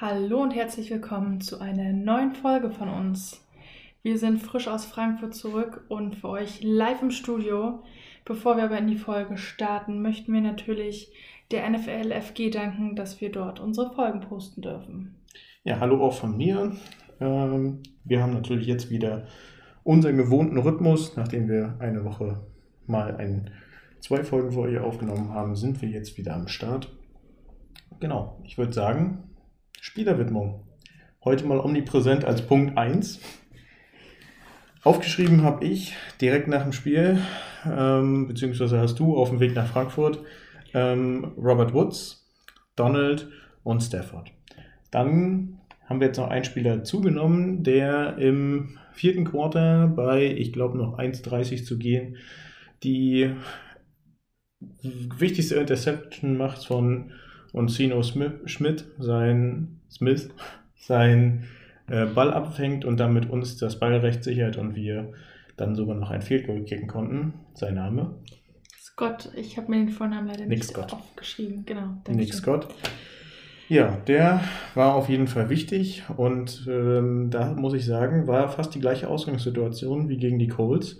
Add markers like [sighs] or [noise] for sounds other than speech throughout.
Hallo und herzlich willkommen zu einer neuen Folge von uns. Wir sind frisch aus Frankfurt zurück und für euch live im Studio. Bevor wir aber in die Folge starten, möchten wir natürlich der NFL FG danken, dass wir dort unsere Folgen posten dürfen. Ja, hallo auch von mir. Ähm, wir haben natürlich jetzt wieder unseren gewohnten Rhythmus. Nachdem wir eine Woche mal ein, zwei Folgen für euch aufgenommen haben, sind wir jetzt wieder am Start. Genau, ich würde sagen, Spielerwidmung. Heute mal omnipräsent als Punkt 1. Aufgeschrieben habe ich direkt nach dem Spiel, ähm, beziehungsweise hast du auf dem Weg nach Frankfurt, ähm, Robert Woods, Donald und Stafford. Dann haben wir jetzt noch einen Spieler zugenommen, der im vierten Quarter bei, ich glaube, noch 1,30 zu gehen, die wichtigste Interception macht von und Sino Schmidt, sein Smith, sein äh, Ball abfängt und damit uns das Ballrecht sichert und wir dann sogar noch ein Field Goal kicken konnten. Sein Name? Scott, ich habe mir den Vornamen leider Nick nicht Scott. aufgeschrieben. Genau. Nick Scott. Ja, der war auf jeden Fall wichtig und ähm, da muss ich sagen, war fast die gleiche Ausgangssituation wie gegen die Colts.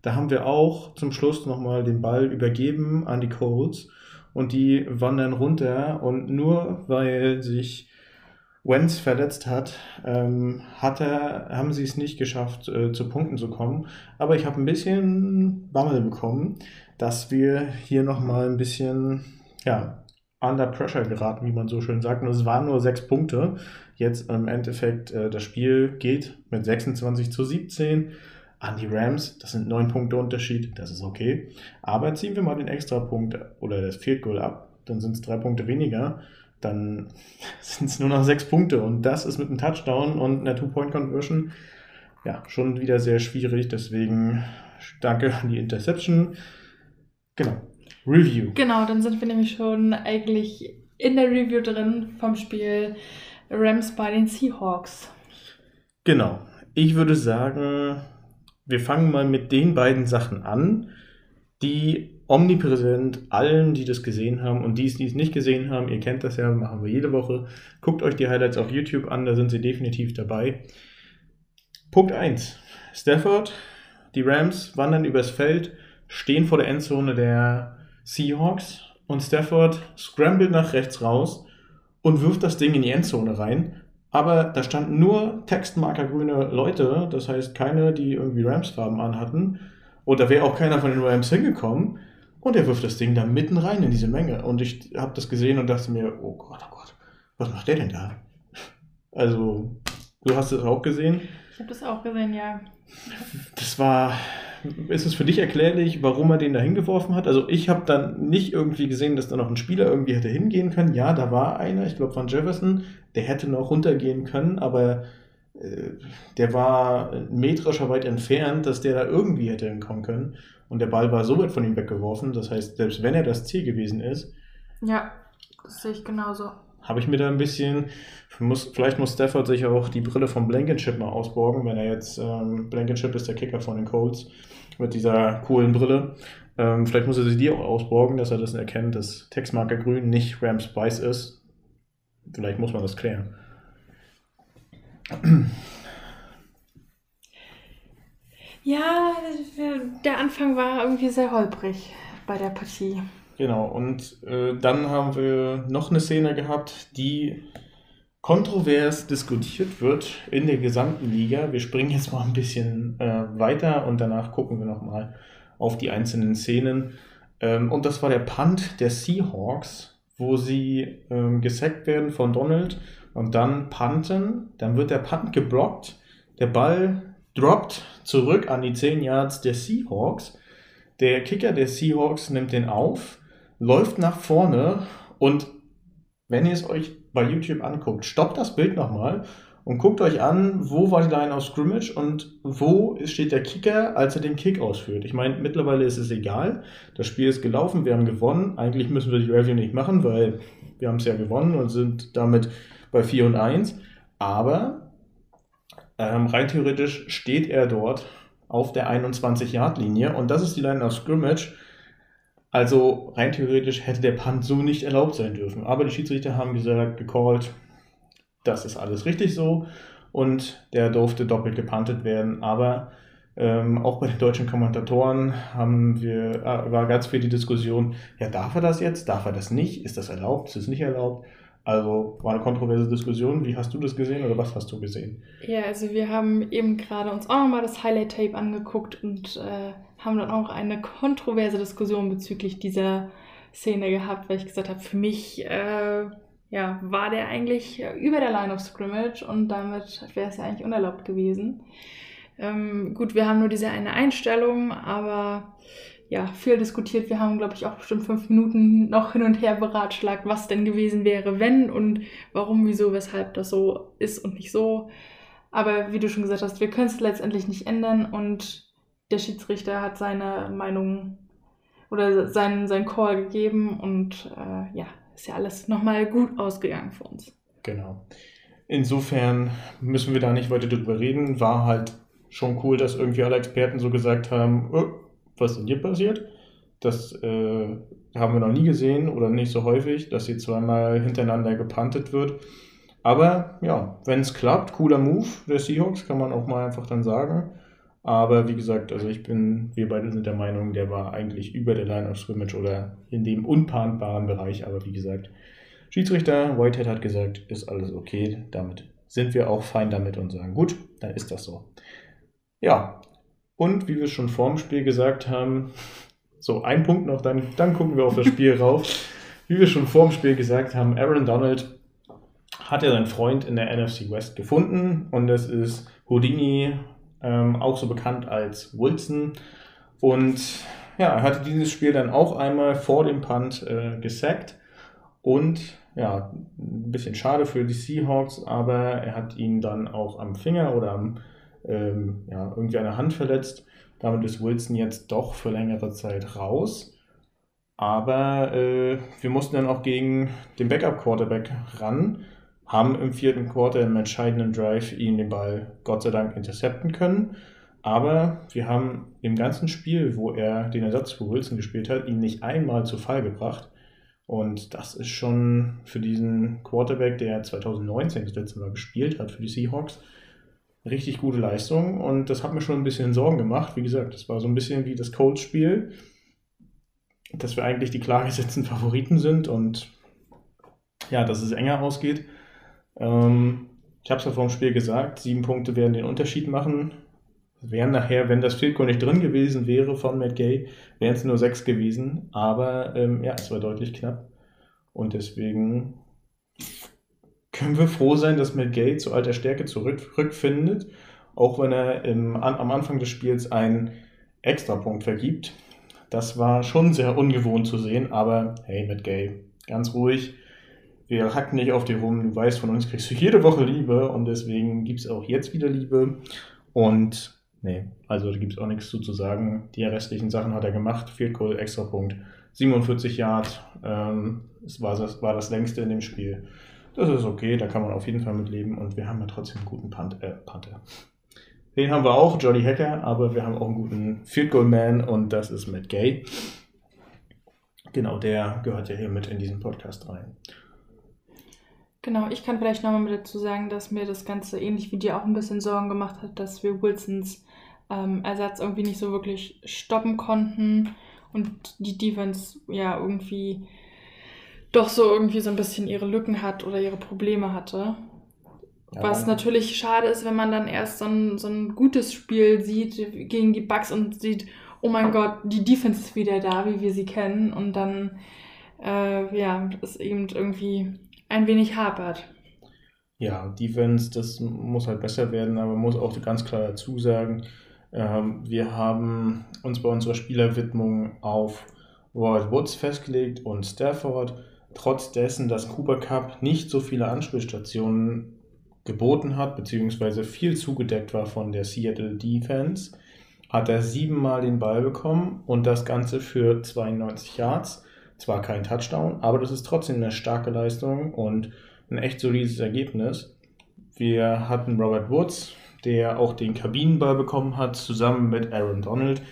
Da haben wir auch zum Schluss nochmal den Ball übergeben an die Colts und die wandern runter und nur weil sich Wentz verletzt hat, ähm, hat er, haben sie es nicht geschafft, äh, zu Punkten zu kommen. Aber ich habe ein bisschen Bammel bekommen, dass wir hier nochmal ein bisschen, ja, under pressure geraten, wie man so schön sagt. Und es waren nur sechs Punkte. Jetzt im Endeffekt, äh, das Spiel geht mit 26 zu 17 an die Rams. Das sind neun Punkte Unterschied, das ist okay. Aber ziehen wir mal den Extrapunkt oder das Field Goal ab, dann sind es drei Punkte weniger. Dann [laughs] sind es nur noch sechs Punkte und das ist mit einem Touchdown und einer Two-Point-Conversion ja schon wieder sehr schwierig. Deswegen danke an die Interception. Genau. Review. Genau, dann sind wir nämlich schon eigentlich in der Review drin vom Spiel Rams bei den Seahawks. Genau. Ich würde sagen, wir fangen mal mit den beiden Sachen an, die omnipräsent allen, die das gesehen haben und die es, die es nicht gesehen haben, ihr kennt das ja, machen wir jede Woche. Guckt euch die Highlights auf YouTube an, da sind sie definitiv dabei. Punkt 1. Stafford, die Rams wandern übers Feld, stehen vor der Endzone der Seahawks und Stafford scrambled nach rechts raus und wirft das Ding in die Endzone rein aber da standen nur textmarkergrüne Leute, das heißt keine, die irgendwie Rams-Farben anhatten. Und da wäre auch keiner von den Rams hingekommen. Und er wirft das Ding da mitten rein in diese Menge. Und ich habe das gesehen und dachte mir, oh Gott, oh Gott, was macht der denn da? Also, du hast es auch gesehen. Ich habe das auch gesehen, ja. Das war, ist es für dich erklärlich, warum er den da hingeworfen hat? Also ich habe dann nicht irgendwie gesehen, dass da noch ein Spieler irgendwie hätte hingehen können. Ja, da war einer, ich glaube von Jefferson, der hätte noch runtergehen können, aber äh, der war metrischer weit entfernt, dass der da irgendwie hätte hinkommen können. Und der Ball war so weit von ihm weggeworfen, das heißt, selbst wenn er das Ziel gewesen ist. Ja, das sehe ich genauso. Habe ich mir da ein bisschen, muss, vielleicht muss Stafford sich auch die Brille von Blankenship mal ausborgen, wenn er jetzt, ähm, Blankenship ist der Kicker von den Colts, mit dieser coolen Brille. Ähm, vielleicht muss er sich die auch ausborgen, dass er das erkennt, dass Textmarker Grün nicht Rams Spice ist, Vielleicht muss man das klären. Ja, der Anfang war irgendwie sehr holprig bei der Partie. Genau, und äh, dann haben wir noch eine Szene gehabt, die kontrovers diskutiert wird in der gesamten Liga. Wir springen jetzt mal ein bisschen äh, weiter und danach gucken wir nochmal auf die einzelnen Szenen. Ähm, und das war der Punt der Seahawks wo sie ähm, gesackt werden von Donald und dann punten. Dann wird der Punt geblockt. Der Ball droppt zurück an die 10 Yards der Seahawks. Der Kicker der Seahawks nimmt den auf, läuft nach vorne und wenn ihr es euch bei YouTube anguckt, stoppt das Bild nochmal und guckt euch an, wo war die Line of Scrimmage und wo steht der Kicker, als er den Kick ausführt. Ich meine, mittlerweile ist es egal. Das Spiel ist gelaufen, wir haben gewonnen. Eigentlich müssen wir die Review nicht machen, weil wir haben es ja gewonnen und sind damit bei 4 und 1. Aber ähm, rein theoretisch steht er dort auf der 21-Yard-Linie und das ist die Line of Scrimmage. Also rein theoretisch hätte der Punt so nicht erlaubt sein dürfen. Aber die Schiedsrichter haben gesagt, gecallt, das ist alles richtig so und der durfte doppelt gepantet werden. Aber ähm, auch bei den deutschen Kommentatoren haben wir, äh, war ganz viel die Diskussion, ja, darf er das jetzt? Darf er das nicht? Ist das erlaubt? Ist es nicht erlaubt? Also war eine kontroverse Diskussion. Wie hast du das gesehen oder was hast du gesehen? Ja, also wir haben eben gerade uns auch nochmal das Highlight-Tape angeguckt und äh, haben dann auch eine kontroverse Diskussion bezüglich dieser Szene gehabt, weil ich gesagt habe, für mich äh, ja, war der eigentlich über der Line of Scrimmage und damit wäre es ja eigentlich unerlaubt gewesen. Ähm, gut, wir haben nur diese eine Einstellung, aber ja, viel diskutiert. Wir haben, glaube ich, auch bestimmt fünf Minuten noch hin und her beratschlagt, was denn gewesen wäre, wenn und warum, wieso, weshalb das so ist und nicht so. Aber wie du schon gesagt hast, wir können es letztendlich nicht ändern und der Schiedsrichter hat seine Meinung oder seinen, seinen Call gegeben und äh, ja, ist ja alles nochmal gut ausgegangen für uns. Genau. Insofern müssen wir da nicht weiter drüber reden. War halt schon cool, dass irgendwie alle Experten so gesagt haben, oh, was denn hier passiert? Das äh, haben wir noch nie gesehen oder nicht so häufig, dass sie zweimal hintereinander gepantet wird. Aber ja, wenn es klappt, cooler Move der Seahawks, kann man auch mal einfach dann sagen. Aber wie gesagt, also ich bin, wir beide sind der Meinung, der war eigentlich über der Line of Scrimmage oder in dem unpantbaren Bereich. Aber wie gesagt, Schiedsrichter Whitehead hat gesagt, ist alles okay. Damit sind wir auch fein damit und sagen, gut, dann ist das so. Ja, und wie wir schon vor dem Spiel gesagt haben, so ein Punkt noch, dann, dann gucken wir auf das Spiel [laughs] rauf. Wie wir schon vor dem Spiel gesagt haben, Aaron Donald hat ja seinen Freund in der NFC West gefunden und das ist Houdini, ähm, auch so bekannt als Wilson. Und ja, er hatte dieses Spiel dann auch einmal vor dem Punt äh, gesackt und ja, ein bisschen schade für die Seahawks, aber er hat ihn dann auch am Finger oder am ähm, ja, irgendwie eine Hand verletzt. Damit ist Wilson jetzt doch für längere Zeit raus. Aber äh, wir mussten dann auch gegen den Backup-Quarterback ran, haben im vierten Quarter im entscheidenden Drive ihn den Ball Gott sei Dank intercepten können. Aber wir haben im ganzen Spiel, wo er den Ersatz für Wilson gespielt hat, ihn nicht einmal zu Fall gebracht. Und das ist schon für diesen Quarterback, der 2019 das letzte Mal gespielt hat für die Seahawks, richtig gute Leistung und das hat mir schon ein bisschen Sorgen gemacht. Wie gesagt, das war so ein bisschen wie das Colts-Spiel, dass wir eigentlich die klar gesetzten [laughs] Favoriten sind und ja, dass es enger ausgeht. Ähm, ich habe es ja vor dem Spiel gesagt, sieben Punkte werden den Unterschied machen. Wären nachher, wenn das Field Goal nicht drin gewesen wäre von Matt Gay, wären es nur sechs gewesen. Aber ähm, ja, es war deutlich knapp. Und deswegen können wir froh sein, dass Matt Gay zu alter Stärke zurückfindet, auch wenn er im, an, am Anfang des Spiels einen Extrapunkt vergibt. Das war schon sehr ungewohnt zu sehen, aber hey, Matt Gay, ganz ruhig. Wir hacken nicht auf dir rum. Du weißt, von uns kriegst du jede Woche Liebe und deswegen gibt es auch jetzt wieder Liebe. Und nee, also da gibt es auch nichts zu, zu sagen. Die restlichen Sachen hat er gemacht. Field Goal, Extrapunkt, 47 Yard. Ähm, es war das, war das längste in dem Spiel. Das ist okay, da kann man auf jeden Fall mit leben und wir haben ja trotzdem einen guten Punt, äh, Panther. Den haben wir auch, Jolly Hacker, aber wir haben auch einen guten Field Goal Man und das ist Matt Gay. Genau, der gehört ja hier mit in diesen Podcast rein. Genau, ich kann vielleicht nochmal mit dazu sagen, dass mir das Ganze ähnlich wie dir auch ein bisschen Sorgen gemacht hat, dass wir Wilsons ähm, Ersatz irgendwie nicht so wirklich stoppen konnten und die Defense ja irgendwie doch so irgendwie so ein bisschen ihre Lücken hat oder ihre Probleme hatte. Ja. Was natürlich schade ist, wenn man dann erst so ein, so ein gutes Spiel sieht gegen die Bugs und sieht, oh mein Gott, die Defense ist wieder da, wie wir sie kennen. Und dann, äh, ja, es eben irgendwie ein wenig hapert. Ja, Defense, das muss halt besser werden, aber man muss auch ganz klar dazu sagen, ähm, wir haben uns bei unserer Spielerwidmung auf Robert Woods festgelegt und Stafford trotz dessen, dass Cooper Cup nicht so viele Anspielstationen geboten hat, beziehungsweise viel zugedeckt war von der Seattle Defense, hat er siebenmal den Ball bekommen und das Ganze für 92 Yards. Zwar kein Touchdown, aber das ist trotzdem eine starke Leistung und ein echt solides Ergebnis. Wir hatten Robert Woods, der auch den Kabinenball bekommen hat, zusammen mit Aaron Donald.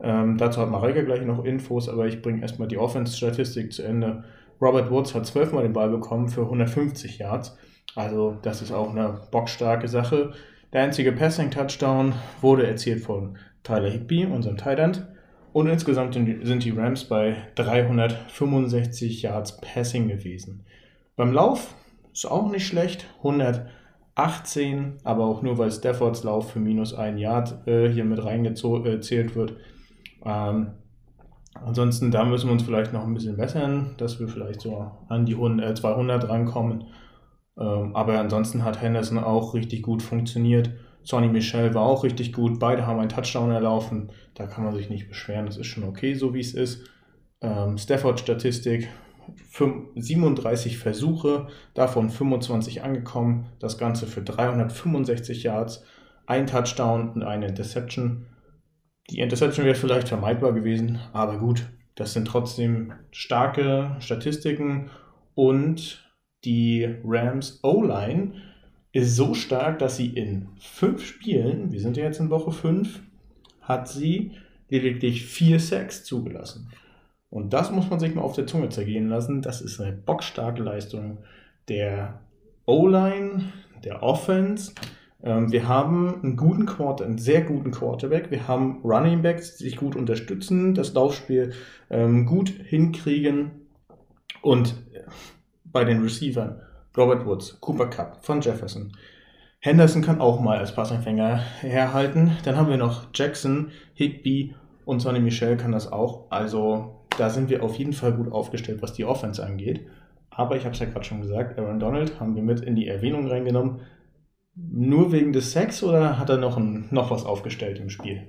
Ähm, dazu hat Mareike gleich noch Infos, aber ich bringe erstmal die Offense-Statistik zu Ende. Robert Woods hat zwölfmal den Ball bekommen für 150 Yards. Also das ist auch eine bockstarke Sache. Der einzige Passing-Touchdown wurde erzielt von Tyler Higby, unserem End. Und insgesamt sind die Rams bei 365 Yards Passing gewesen. Beim Lauf ist auch nicht schlecht, 118, aber auch nur, weil Staffords Lauf für minus ein Yard äh, hier mit reingezählt wird. Ähm, ansonsten, da müssen wir uns vielleicht noch ein bisschen bessern, dass wir vielleicht so an die 100, äh, 200 rankommen. Ähm, aber ansonsten hat Henderson auch richtig gut funktioniert. Sonny Michel war auch richtig gut. Beide haben einen Touchdown erlaufen. Da kann man sich nicht beschweren. Das ist schon okay, so wie es ist. Ähm, Stafford-Statistik: 37 Versuche, davon 25 angekommen. Das Ganze für 365 Yards, ein Touchdown und eine Interception. Die Interception wäre vielleicht vermeidbar gewesen, aber gut, das sind trotzdem starke Statistiken und die Rams O-Line ist so stark, dass sie in fünf Spielen, wir sind ja jetzt in Woche fünf, hat sie lediglich vier Sacks zugelassen. Und das muss man sich mal auf der Zunge zergehen lassen. Das ist eine bockstarke Leistung der O-Line, der Offense. Ähm, wir haben einen guten Quarter, einen sehr guten Quarterback. Wir haben Running Backs, die sich gut unterstützen, das Laufspiel ähm, gut hinkriegen. Und bei den Receivern Robert Woods, Cooper Cup von Jefferson. Henderson kann auch mal als Passempfänger herhalten. Dann haben wir noch Jackson, Higby und Sonny Michel kann das auch. Also da sind wir auf jeden Fall gut aufgestellt, was die Offense angeht. Aber ich habe es ja gerade schon gesagt, Aaron Donald haben wir mit in die Erwähnung reingenommen. Nur wegen des Sex oder hat er noch, ein, noch was aufgestellt im Spiel?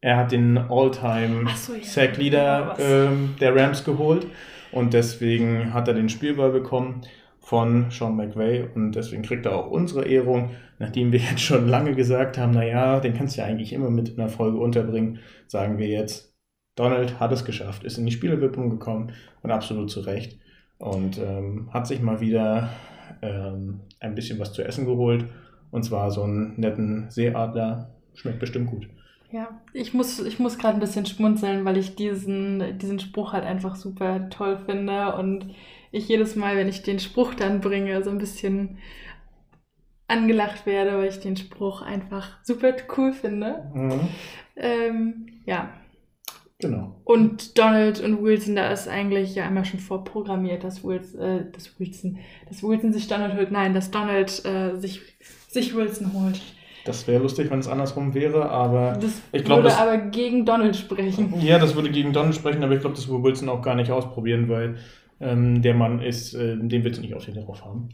Er hat den All-Time so, ja. Sack-Leader ähm, der Rams geholt und deswegen hat er den Spielball bekommen von Sean McVay und deswegen kriegt er auch unsere Ehrung, nachdem wir [laughs] jetzt schon lange gesagt haben, naja, den kannst du ja eigentlich immer mit in der Folge unterbringen, sagen wir jetzt, Donald hat es geschafft, ist in die Spielewidmung gekommen und absolut zu Recht und ähm, hat sich mal wieder ähm, ein bisschen was zu essen geholt und zwar so einen netten Seeadler, schmeckt bestimmt gut. Ja, ich muss, ich muss gerade ein bisschen schmunzeln, weil ich diesen, diesen Spruch halt einfach super toll finde und ich jedes Mal, wenn ich den Spruch dann bringe, so ein bisschen angelacht werde, weil ich den Spruch einfach super cool finde. Mhm. Ähm, ja. Genau. Und Donald und Wilson, da ist eigentlich ja einmal schon vorprogrammiert, dass Wilson, äh, dass Wilson, dass Wilson sich Donald holt. Nein, dass Donald äh, sich, sich Wilson holt. Das wäre lustig, wenn es andersrum wäre, aber das ich glaube. würde das, aber gegen Donald sprechen. Ja, das würde gegen Donald sprechen, aber ich glaube, das würde Wilson auch gar nicht ausprobieren, weil ähm, der Mann ist, äh, den willst du nicht auf den drauf haben.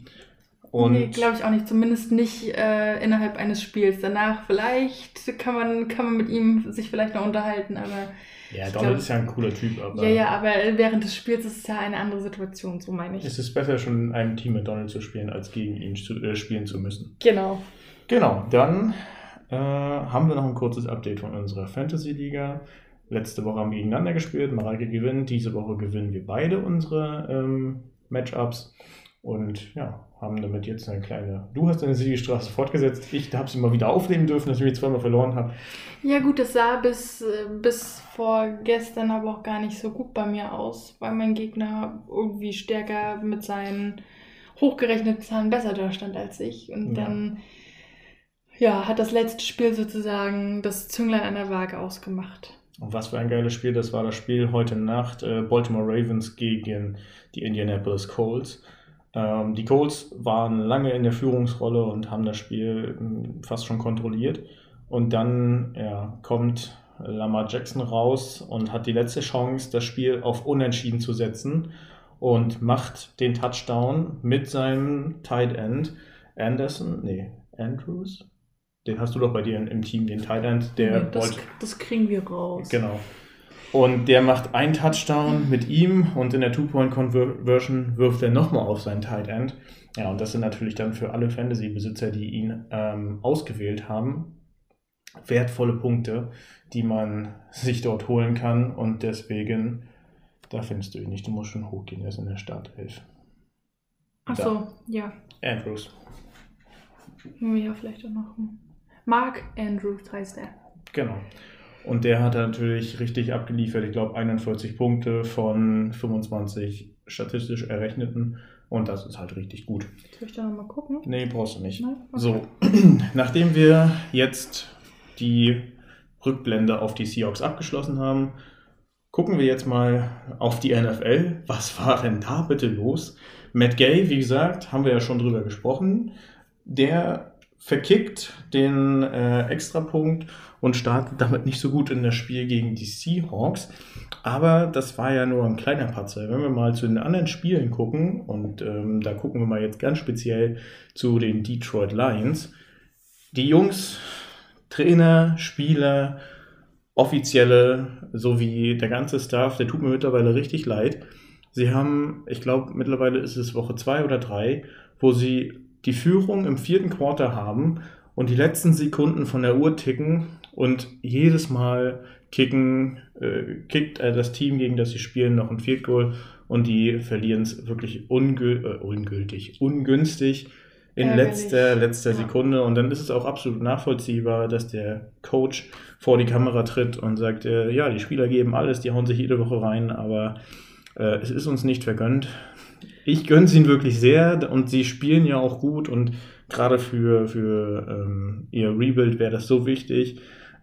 Und nee, glaube ich auch nicht. Zumindest nicht äh, innerhalb eines Spiels. Danach vielleicht kann man, kann man mit ihm sich vielleicht noch unterhalten, aber. Ja, Donald glaub, ist ja ein cooler Typ, aber. Ja, ja, aber während des Spiels ist es ja eine andere Situation, so meine ich. Es ist besser, schon in einem Team mit Donald zu spielen, als gegen ihn zu, äh, spielen zu müssen. Genau. Genau, dann äh, haben wir noch ein kurzes Update von unserer Fantasy-Liga. Letzte Woche haben wir gegeneinander gespielt, Mareike gewinnt. Diese Woche gewinnen wir beide unsere ähm, Matchups und ja, haben damit jetzt eine kleine. Du hast deine Siegestraße fortgesetzt. Ich habe sie mal wieder aufnehmen dürfen, dass ich mich zweimal verloren habe. Ja, gut, das sah bis, äh, bis vor gestern aber auch gar nicht so gut bei mir aus, weil mein Gegner irgendwie stärker mit seinen hochgerechneten Zahlen besser da stand als ich. Und ja. dann ja, hat das letzte Spiel sozusagen das Zünglein an der Waage ausgemacht. Und was für ein geiles Spiel, das war das Spiel heute Nacht, äh, Baltimore Ravens gegen die Indianapolis Colts. Ähm, die Colts waren lange in der Führungsrolle und haben das Spiel ähm, fast schon kontrolliert. Und dann ja, kommt Lamar Jackson raus und hat die letzte Chance, das Spiel auf Unentschieden zu setzen und macht den Touchdown mit seinem Tight End Anderson, nee, Andrews, den hast du doch bei dir im Team, den Thailand, der das, wollte. Das kriegen wir raus. Genau. Und der macht einen Touchdown mit ihm und in der Two-Point-Conversion wirft er nochmal auf seinen Tight End. Ja, und das sind natürlich dann für alle Fantasy-Besitzer, die ihn ähm, ausgewählt haben, wertvolle Punkte, die man sich dort holen kann. Und deswegen, da findest du ihn nicht. Du musst schon hochgehen, er ist in der Startelf. Ach so, ja. Andrews. Ja, vielleicht auch noch. Mark Andrews heißt er. Genau. Und der hat natürlich richtig abgeliefert. Ich glaube 41 Punkte von 25 statistisch errechneten. Und das ist halt richtig gut. Soll ich da nochmal gucken? Nee, brauchst du nicht. Nein? Okay. So, [clears throat] nachdem wir jetzt die Rückblende auf die Seahawks abgeschlossen haben, gucken wir jetzt mal auf die NFL. Was war denn da bitte los? Matt Gay, wie gesagt, haben wir ja schon drüber gesprochen. Der verkickt den äh, Extrapunkt und startet damit nicht so gut in das Spiel gegen die Seahawks. Aber das war ja nur ein kleiner Patzer. Wenn wir mal zu den anderen Spielen gucken, und ähm, da gucken wir mal jetzt ganz speziell zu den Detroit Lions. Die Jungs, Trainer, Spieler, Offizielle sowie der ganze Staff, der tut mir mittlerweile richtig leid. Sie haben, ich glaube, mittlerweile ist es Woche zwei oder drei, wo sie die Führung im vierten Quarter haben und die letzten Sekunden von der Uhr ticken und jedes Mal kicken, äh, kickt äh, das Team, gegen das sie spielen, noch ein Field Goal und die verlieren es wirklich ungül äh, ungültig, ungünstig in Ärgerlich. letzter, letzter Ja. Sekunde. Und dann ist es auch absolut nachvollziehbar, dass der Coach vor die Kamera tritt und sagt, äh, ja, die Spieler geben alles, die hauen sich jede Woche rein, aber äh, es ist uns nicht vergönnt. Ich gönne es ihnen wirklich sehr und sie spielen ja auch gut und gerade für, für ähm, ihr Rebuild wäre das so wichtig,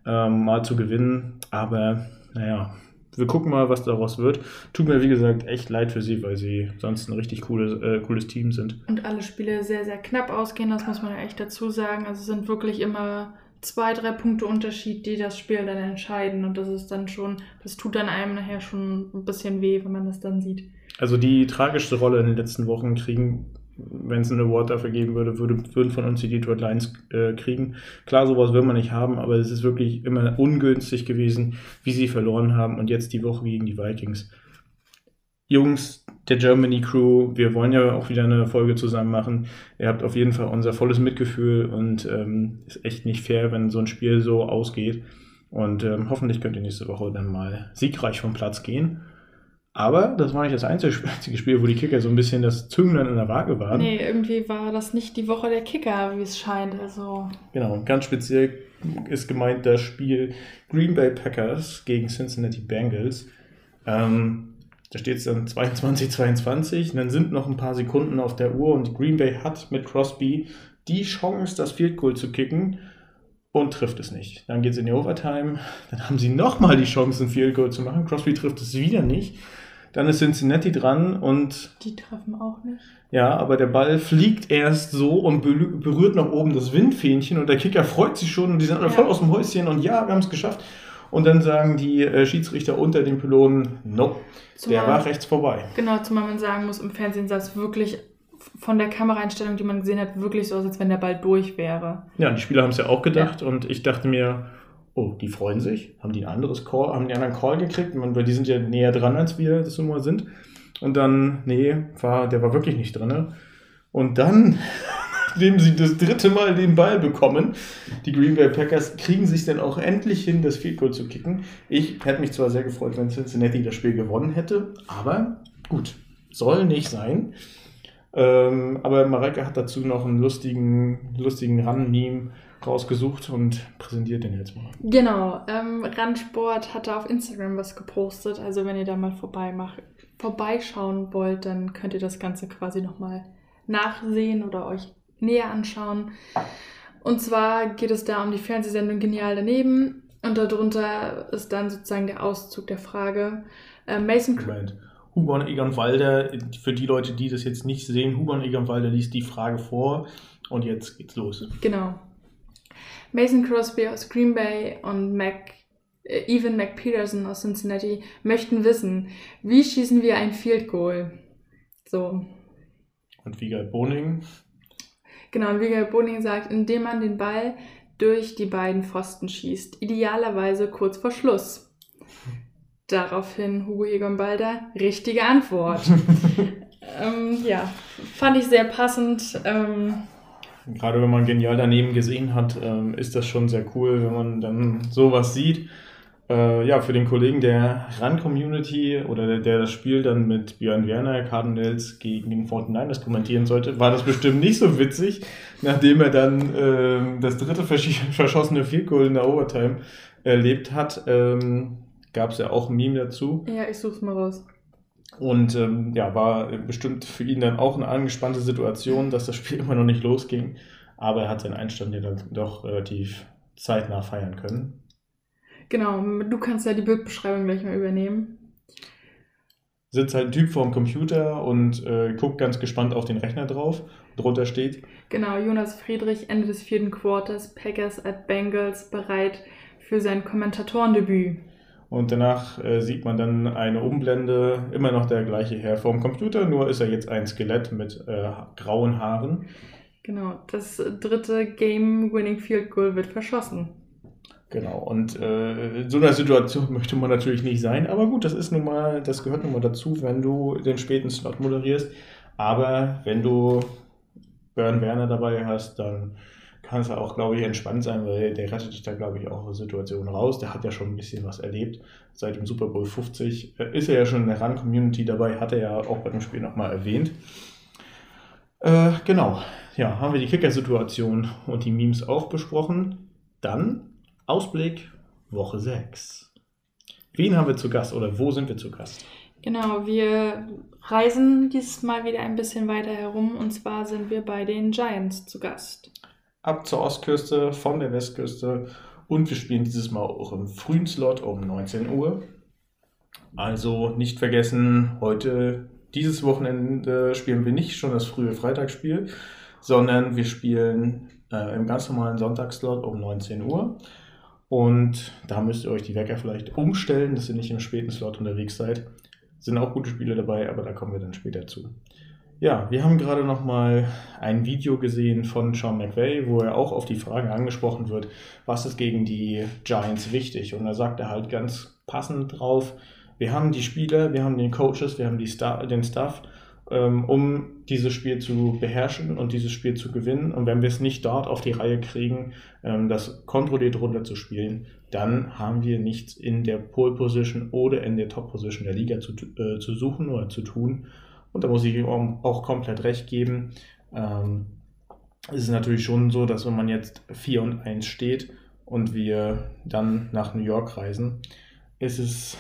ähm, mal zu gewinnen. Aber naja, wir gucken mal, was daraus wird. Tut mir, wie gesagt, echt leid für sie, weil sie sonst ein richtig cooles, äh, cooles Team sind. Und alle Spiele sehr, sehr knapp ausgehen, das muss man ja echt dazu sagen. Also es sind wirklich immer zwei, drei Punkte Unterschied, die das Spiel dann entscheiden. Und das ist dann schon, das tut dann einem nachher schon ein bisschen weh, wenn man das dann sieht. Also die tragischste Rolle in den letzten Wochen kriegen, wenn es einen Award dafür geben würde, würde würden von uns die Detroit Lions äh, kriegen. Klar, sowas will man nicht haben, aber es ist wirklich immer ungünstig gewesen, wie sie verloren haben und jetzt die Woche gegen die Vikings. Jungs der Germany Crew, wir wollen ja auch wieder eine Folge zusammen machen. Ihr habt auf jeden Fall unser volles Mitgefühl und ähm, ist echt nicht fair, wenn so ein Spiel so ausgeht. Und ähm, hoffentlich könnt ihr nächste Woche dann mal siegreich vom Platz gehen. Aber das war nicht das einzige Spiel, wo die Kicker so ein bisschen das Zünglein in der Waage waren. Nee, irgendwie war das nicht die Woche der Kicker, wie es scheint. Also Genau, ganz speziell ist gemeint das Spiel Green Bay Packers gegen Cincinnati Bengals. Ähm, da steht es dann 22, 22. Und dann sind noch ein paar Sekunden auf der Uhr und Green Bay hat mit Crosby die Chance, das Field Goal zu kicken und trifft es nicht. Dann geht es in die Overtime. Dann haben sie nochmal die Chance, ein Field Goal zu machen. Crosby trifft es wieder nicht. Dann ist Cincinnati dran und die treffen auch nicht. ja, aber der Ball fliegt erst so und berü- berührt nach oben das Windfähnchen und der Kicker freut sich schon und die sind alle Ja. voll aus dem Häuschen und ja, wir haben es geschafft. Und dann sagen die äh, Schiedsrichter unter den Pylonen, nope, der Zumal- war rechts vorbei. Genau, zumal man sagen muss, im Fernsehen sah es wirklich von der Kameraeinstellung, die man gesehen hat, wirklich so aus, als wenn der Ball durch wäre. Ja, die Spieler haben es ja auch gedacht und ich dachte mir, oh, die freuen sich, haben die ein anderes Call, haben die anderen Call gekriegt, Man- weil die sind ja näher dran, als wir das mal sind. Und dann, nee, war, der war wirklich nicht drin. Und dann, [laughs] nachdem sie das dritte Mal den Ball bekommen, die Green Bay Packers kriegen sich dann auch endlich hin, das Field Goal zu kicken. Ich hätte mich zwar sehr gefreut, wenn Cincinnati das Spiel gewonnen hätte, aber gut, soll nicht sein. Ähm, aber Mareike hat dazu noch einen lustigen, lustigen Run-Meme rausgesucht und präsentiert den jetzt mal. Genau, ähm, Randsport hatte auf Instagram was gepostet. Also wenn ihr da mal vorbei vorbeischauen wollt, dann könnt ihr das Ganze quasi nochmal nachsehen oder euch näher anschauen. Und zwar geht es da um die Fernsehsendung Genial daneben. Und darunter ist dann sozusagen der Auszug der Frage. Äh, Mason Moment. Hugon Egon Walder, für die Leute, die das jetzt nicht sehen, Hugon Egon Walder liest die Frage vor und jetzt geht's los. Genau. Mason Crosby aus Green Bay und Mac, äh, Evan McPeterson aus Cincinnati möchten wissen, wie schießen wir ein Field Goal? So, Und Vigal Boning, genau. Und wie Gary Boning sagt, indem man den Ball durch die beiden Pfosten schießt. Idealerweise kurz vor Schluss. Daraufhin Hugo Egon Balder, richtige Antwort. [laughs] ähm, ja, fand ich sehr passend. Ähm, gerade wenn man genial daneben gesehen hat, ähm, ist das schon sehr cool, wenn man dann sowas sieht. Äh, ja, für den Kollegen der Run-Community oder der, der das Spiel dann mit Björn Werner Cardinals gegen den 49ers kommentieren sollte, war das bestimmt nicht so witzig, nachdem er dann ähm, das dritte versch- [laughs] verschossene Field Goal in der Overtime erlebt hat. Ähm, Gab es ja auch ein Meme dazu. ja, ich such's mal raus. Und ähm, ja, war bestimmt für ihn dann auch eine angespannte Situation, dass das Spiel [laughs] immer noch nicht losging. Aber er hat seinen Einstand ja dann doch relativ zeitnah feiern können. Genau, du kannst ja die Bildbeschreibung gleich mal übernehmen. Sitzt halt ein Typ vorm Computer und äh, guckt ganz gespannt auf den Rechner drauf. Drunter steht. Genau, Jonas Friedrich, Ende des vierten Quarters, Packers at Bengals, bereit für sein Kommentatorendebüt. Und danach äh, sieht man dann eine Umblende, immer noch der gleiche Herr vorm Computer, nur ist er jetzt ein Skelett mit äh, grauen Haaren. Genau, das dritte Game-Winning Field Goal wird verschossen. Genau, und äh, in so einer Situation [laughs] möchte man natürlich nicht sein, aber gut, das ist nun mal, das gehört nun mal dazu, wenn du den späten Slot moderierst. Aber wenn du Bern Werner dabei hast, dann kann es auch, glaube ich, entspannt sein, weil der rettet dich da, glaube ich, auch aus Situationen raus. Der hat ja schon ein bisschen was erlebt. Seit dem Super Bowl 50 äh, ist er ja schon in der Run-Community dabei, hat er ja auch bei dem Spiel nochmal erwähnt. Äh, genau, ja, haben wir die Kicker-Situation und die Memes auch besprochen. Dann Ausblick Woche 6. Wen haben wir zu Gast oder wo sind wir zu Gast? Genau, wir reisen dieses Mal wieder ein bisschen weiter herum und zwar sind wir bei den Giants zu Gast. Ab zur Ostküste, von der Westküste und wir spielen dieses Mal auch im frühen Slot um 19 Uhr. Also nicht vergessen, heute dieses Wochenende spielen wir nicht schon das frühe Freitagsspiel, sondern wir spielen äh, im ganz normalen Sonntagsslot um 19 Uhr. Und da müsst ihr euch die Wecker vielleicht umstellen, dass ihr nicht im späten Slot unterwegs seid. Sind auch gute Spiele dabei, aber da kommen wir dann später zu. Ja, wir haben gerade noch mal ein Video gesehen von Sean McVay, wo er auch auf die Frage angesprochen wird, was ist gegen die Giants wichtig? Und da sagt er halt ganz passend drauf, wir haben die Spieler, wir haben den Coaches, wir haben die Star den Staff, ähm, um dieses Spiel zu beherrschen und dieses Spiel zu gewinnen. Und wenn wir es nicht dort auf die Reihe kriegen, ähm, das kontrolliert runterzuspielen, dann haben wir nichts in der Pole Position oder in der Top Position der Liga zu, äh, zu suchen oder zu tun. Und da muss ich ihm auch komplett recht geben. Ähm, es ist natürlich schon so, dass wenn man jetzt 4 und 1 steht und wir dann nach New York reisen, ist es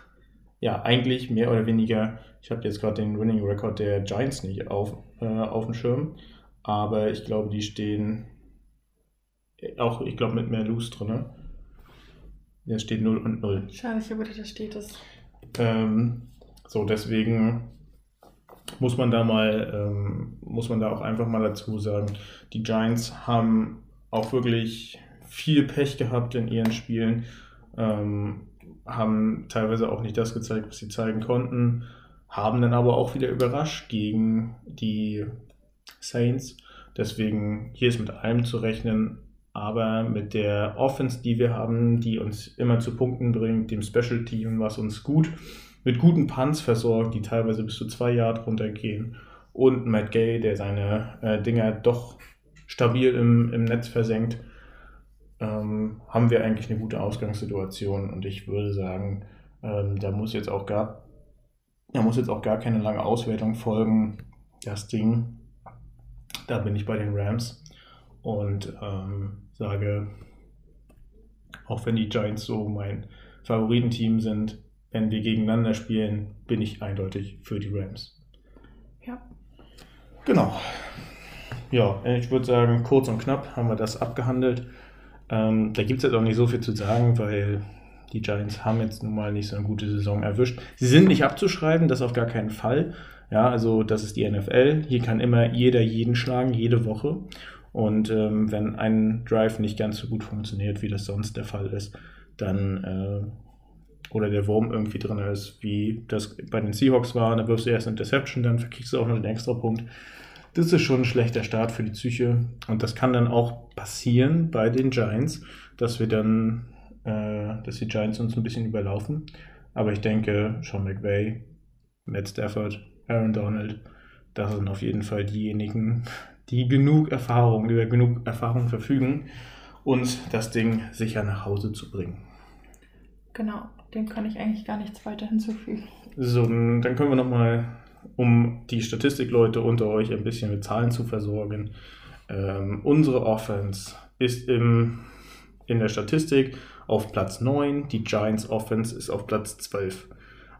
[laughs] ja, eigentlich mehr oder weniger, ich habe jetzt gerade den Winning Record der Giants nicht auf, äh, auf dem Schirm, aber ich glaube, die stehen auch, ich glaube, mit mehr Loose drin. Ne? Der steht 0 und 0. Schade, ich habe da steht das. Ähm, so, deswegen muss man da mal, ähm, muss man da auch einfach mal dazu sagen, die Giants haben auch wirklich viel Pech gehabt in ihren Spielen. Ähm, haben teilweise auch nicht das gezeigt, was sie zeigen konnten, haben dann aber auch wieder überrascht gegen die Saints. Deswegen hier ist mit allem zu rechnen, aber mit der Offense, die wir haben, die uns immer zu Punkten bringt, dem Special Team, was uns gut mit guten Punts versorgt, die teilweise bis zu zwei Yard runtergehen. Und Matt Gay, der seine äh, Dinger doch stabil im, im Netz versenkt, ähm, haben wir eigentlich eine gute Ausgangssituation. Und ich würde sagen, ähm, da muss jetzt auch gar, da muss jetzt auch gar keine lange Auswertung folgen. Das Ding, da bin ich bei den Rams. Und ähm, sage, auch wenn die Giants so mein Favoritenteam sind, wenn wir gegeneinander spielen, bin ich eindeutig für die Rams. Ja. Genau. Ja, ich würde sagen, kurz und knapp haben wir das abgehandelt. Ähm, da gibt es jetzt auch nicht so viel zu sagen, weil die Giants haben jetzt nun mal nicht so eine gute Saison erwischt. Sie sind nicht abzuschreiben, das auf gar keinen Fall. Ja, also das ist die NFL. Hier kann immer jeder jeden schlagen, jede Woche. Und ähm, wenn ein Drive nicht ganz so gut funktioniert, wie das sonst der Fall ist, dann äh, oder der Wurm irgendwie drin ist, wie das bei den Seahawks war, dann wirfst du erst eine Interception, dann verkriegst du auch noch den extra Punkt. Das ist schon ein schlechter Start für die Psyche. Und das kann dann auch passieren bei den Giants, dass wir dann, äh, dass die Giants uns ein bisschen überlaufen. Aber ich denke, Sean McVay, Matt Stafford, Aaron Donald, das sind auf jeden Fall diejenigen, die genug Erfahrung, über genug Erfahrung verfügen, uns das Ding sicher nach Hause zu bringen. Genau, dem kann ich eigentlich gar nichts weiter hinzufügen. So, dann können wir nochmal um die Statistikleute unter euch ein bisschen mit Zahlen zu versorgen. Ähm, unsere Offense ist im, in der Statistik auf Platz 9, die Giants Offense ist auf Platz 12.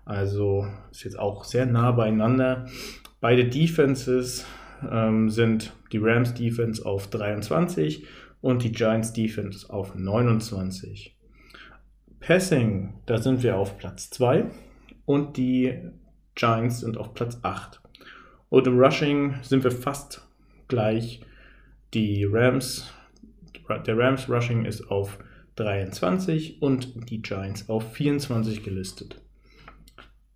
Also ist jetzt auch sehr nah beieinander. Beide Defenses ähm, sind die Rams Defense auf 23 und die Giants Defense auf 29. Passing, da sind wir auf Platz 2 und die Giants sind auf Platz 8. Und im Rushing sind wir fast gleich. Die Rams, der Rams Rushing ist auf 23 und die Giants auf 24 gelistet.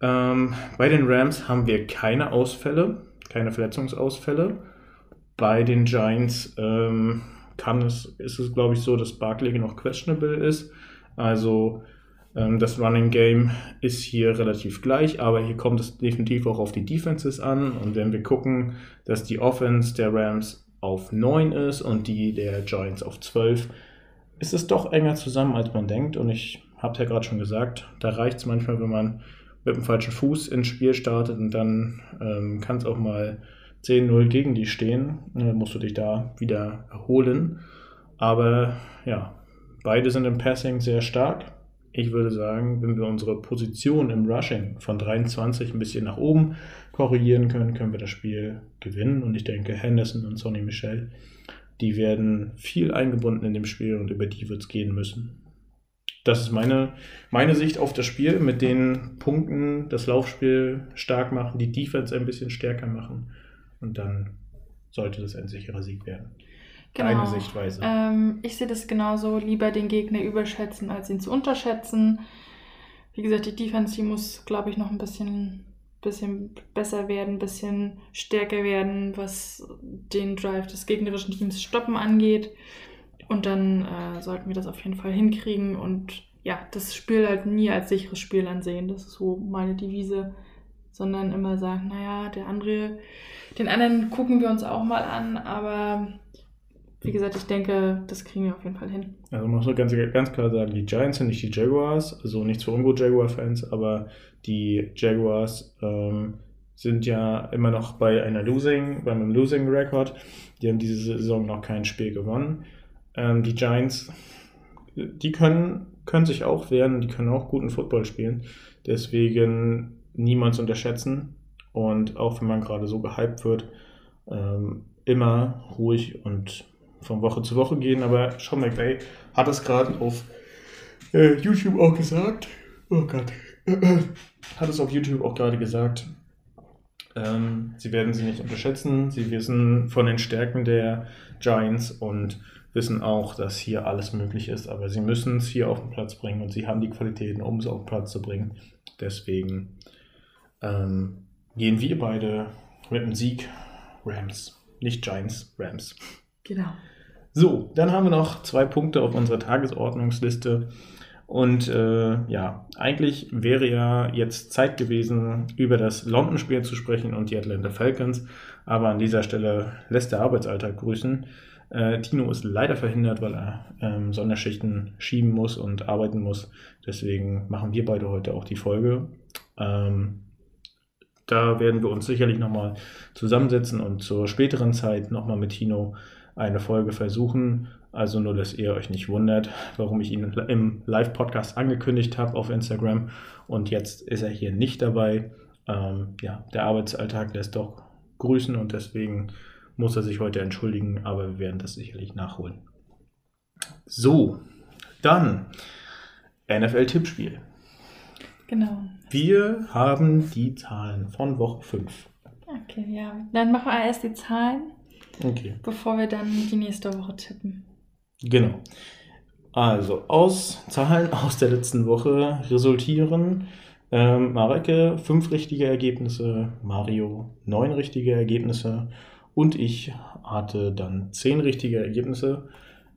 Ähm, bei den Rams haben wir keine Ausfälle, keine Verletzungsausfälle. Bei den Giants ähm, kann es, ist es, glaube ich, so, dass Barkley noch questionable ist. Also ähm, das Running Game ist hier relativ gleich, aber hier kommt es definitiv auch auf die Defenses an. Und wenn wir gucken, dass die Offense der Rams auf 9 ist und die der Giants auf 12, ist es doch enger zusammen, als man denkt. Und ich habe es ja gerade schon gesagt, da reicht es manchmal, wenn man mit dem falschen Fuß ins Spiel startet und dann ähm, kann es auch mal 10-0 gegen die stehen. Und dann musst du dich da wieder erholen. Aber ja, beide sind im Passing sehr stark. Ich würde sagen, wenn wir unsere Position im Rushing von 23 ein bisschen nach oben korrigieren können, können wir das Spiel gewinnen. Und ich denke, Henderson und Sonny Michel, die werden viel eingebunden in dem Spiel und über die wird es gehen müssen. Das ist meine, meine Sicht auf das Spiel, mit den Punkten das Laufspiel stark machen, die Defense ein bisschen stärker machen und dann sollte das ein sicherer Sieg werden. Genau. Deine Sichtweise. Ähm, ich sehe das genauso, lieber den Gegner überschätzen, als ihn zu unterschätzen. Wie gesagt, die Defense, die muss, glaube ich, noch ein bisschen, bisschen besser werden, ein bisschen stärker werden, was den Drive des gegnerischen Teams stoppen angeht. Und dann äh, sollten wir das auf jeden Fall hinkriegen und ja, das Spiel halt nie als sicheres Spiel ansehen. Das ist so meine Devise. Sondern immer sagen, naja, der andere, den anderen gucken wir uns auch mal an, aber wie gesagt, ich denke, das kriegen wir auf jeden Fall hin. Also man muss ganz, ganz klar sagen, die Giants sind nicht die Jaguars, also nichts für ungut Jaguar-Fans, aber die Jaguars ähm, sind ja immer noch bei einer Losing, bei einem Losing Record. Die haben diese Saison noch kein Spiel gewonnen. Ähm, die Giants, die können, können sich auch wehren, die können auch guten Football spielen. Deswegen niemals unterschätzen. Und auch wenn man gerade so gehypt wird, ähm, immer ruhig und von Woche zu Woche gehen. Aber Sean McVay hat es gerade auf äh, YouTube auch gesagt. Oh Gott. [clears throat] hat es auf YouTube auch gerade gesagt. Ähm, sie werden sie nicht unterschätzen. Sie wissen von den Stärken der Giants und wissen auch, dass hier alles möglich ist, aber sie müssen es hier auf den Platz bringen und sie haben die Qualitäten, um es auf den Platz zu bringen. Deswegen ähm, gehen wir beide mit dem Sieg Rams. Nicht Giants, Rams. Genau. So, dann haben wir noch zwei Punkte auf unserer Tagesordnungsliste. Und äh, ja, eigentlich wäre ja jetzt Zeit gewesen, über das London-Spiel zu sprechen und die Atlanta Falcons. Aber an dieser Stelle lässt der Arbeitsalltag grüßen. Äh, Tino ist leider verhindert, weil er ähm, Sonderschichten schieben muss und arbeiten muss. Deswegen machen wir beide heute auch die Folge. Ähm, da werden wir uns sicherlich nochmal zusammensetzen und zur späteren Zeit nochmal mit Tino eine Folge versuchen. Also nur, dass ihr euch nicht wundert, warum ich ihn im Live-Podcast angekündigt habe auf Instagram und jetzt ist er hier nicht dabei. Ähm, ja, der Arbeitsalltag lässt doch grüßen und deswegen muss er sich heute entschuldigen, aber wir werden das sicherlich nachholen. So, dann NFL-Tippspiel. Genau. Wir haben die Zahlen von Woche 5. Okay, ja. Dann machen wir erst die Zahlen, okay. bevor wir dann die nächste Woche tippen. Genau. Also aus Zahlen aus der letzten Woche resultieren ähm, Mareke fünf richtige Ergebnisse, Mario neun richtige Ergebnisse und ich hatte dann zehn richtige Ergebnisse.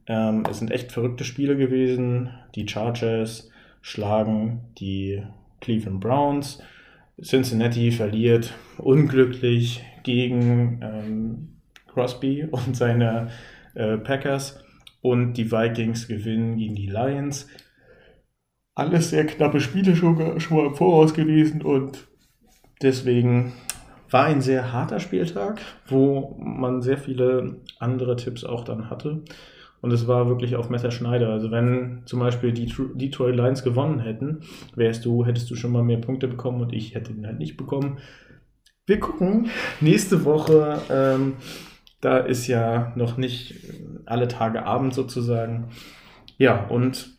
Ähm, es sind echt verrückte Spiele gewesen. Die Chargers schlagen die Cleveland Browns. Cincinnati verliert unglücklich gegen ähm, Crosby und seine äh, Packers. Und die Vikings gewinnen gegen die Lions. Alles sehr knappe Spiele schon, schon mal im Voraus gewesen und deswegen war ein sehr harter Spieltag, wo man sehr viele andere Tipps auch dann hatte. Und es war wirklich auf Messerschneider. Also wenn zum Beispiel die Detroit Lions gewonnen hätten, wärst du, hättest du schon mal mehr Punkte bekommen und ich hätte ihn halt nicht bekommen. Wir gucken nächste Woche. Ähm, da ist ja noch nicht alle Tage Abend sozusagen. Ja, und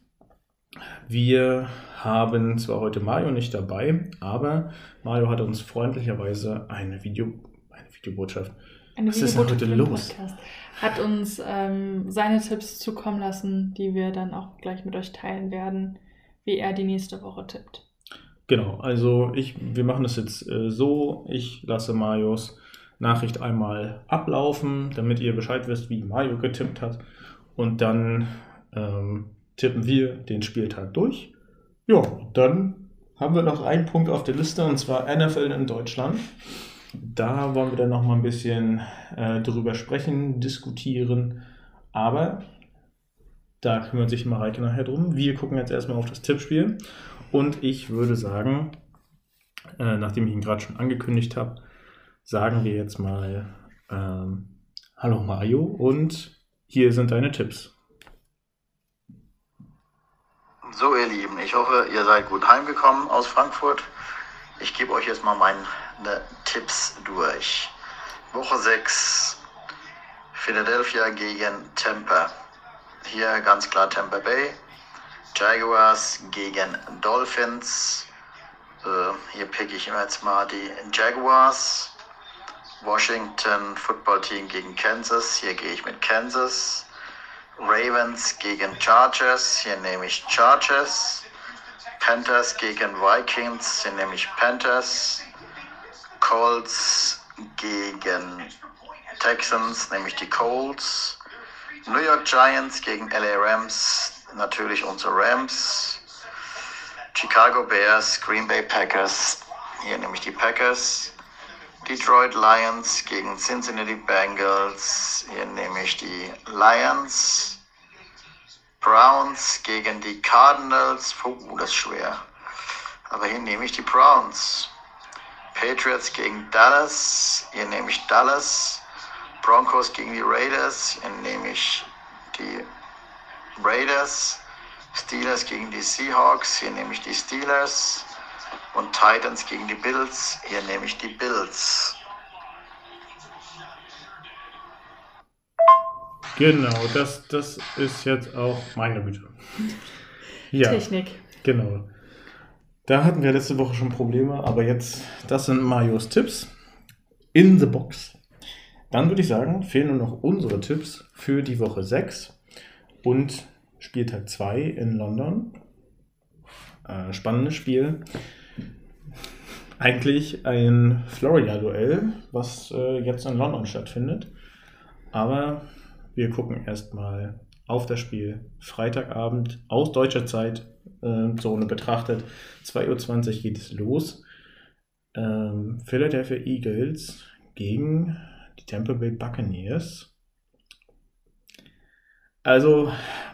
wir haben zwar heute Mario nicht dabei, aber Mario hat uns freundlicherweise eine Video, eine Videobotschaft. Eine Was ist heute los? Podcast hat uns ähm, seine Tipps zukommen lassen, die wir dann auch gleich mit euch teilen werden, wie er die nächste Woche tippt. Genau, also ich, wir machen das jetzt äh, so, ich lasse Marios Nachricht einmal ablaufen, damit ihr Bescheid wisst, wie Mario getippt hat. Und dann ähm, tippen wir den Spieltag durch. Ja, dann haben wir noch einen Punkt auf der Liste und zwar NFL in Deutschland. Da wollen wir dann noch mal ein bisschen äh, drüber sprechen, diskutieren. Aber da kümmert sich Mareike nachher drum. Wir gucken jetzt erstmal auf das Tippspiel. Und ich würde sagen, äh, nachdem ich ihn gerade schon angekündigt habe, sagen wir jetzt mal ähm, Hallo Mario und hier sind deine Tipps. So ihr Lieben, ich hoffe, ihr seid gut heimgekommen aus Frankfurt. Ich gebe euch jetzt mal meine Tipps durch. Woche 6, Philadelphia gegen Tampa. Hier ganz klar Tampa Bay. Jaguars gegen Dolphins. Äh, hier picke ich jetzt mal die Jaguars. Washington Football Team gegen Kansas. Hier gehe ich mit Kansas. Ravens gegen Chargers. Hier nehme ich Chargers. Panthers gegen Vikings, sind nämlich Panthers. Colts gegen Texans, nämlich die Colts. New York Giants gegen LA Rams, natürlich unsere Rams. Chicago Bears, Green Bay Packers, hier nämlich die Packers. Detroit Lions gegen Cincinnati Bengals, hier nehme ich die Lions. Browns gegen die Cardinals. Puh, das ist schwer. Aber hier nehme ich die Browns. Patriots gegen Dallas. Hier nehme ich Dallas. Broncos gegen die Raiders. Hier nehme ich die Raiders. Steelers gegen die Seahawks. Hier nehme ich die Steelers. Und Titans gegen die Bills. Hier nehme ich die Bills. Genau, das, das ist jetzt auch meine Güte. Ja, Technik. Genau. Da hatten wir letzte Woche schon Probleme, aber jetzt, das sind Marios Tipps in the Box. Dann würde ich sagen, fehlen nur noch unsere Tipps für die Woche 6 und Spieltag 2 in London. Äh, spannendes Spiel. Eigentlich ein Florida-Duell, was äh, jetzt in London stattfindet. Aber wir gucken erstmal auf das Spiel. Freitagabend aus deutscher Zeit, äh, Zone betrachtet. 2.20 Uhr geht es los. Ähm, Philadelphia Eagles gegen die Tampa Bay Buccaneers. Also,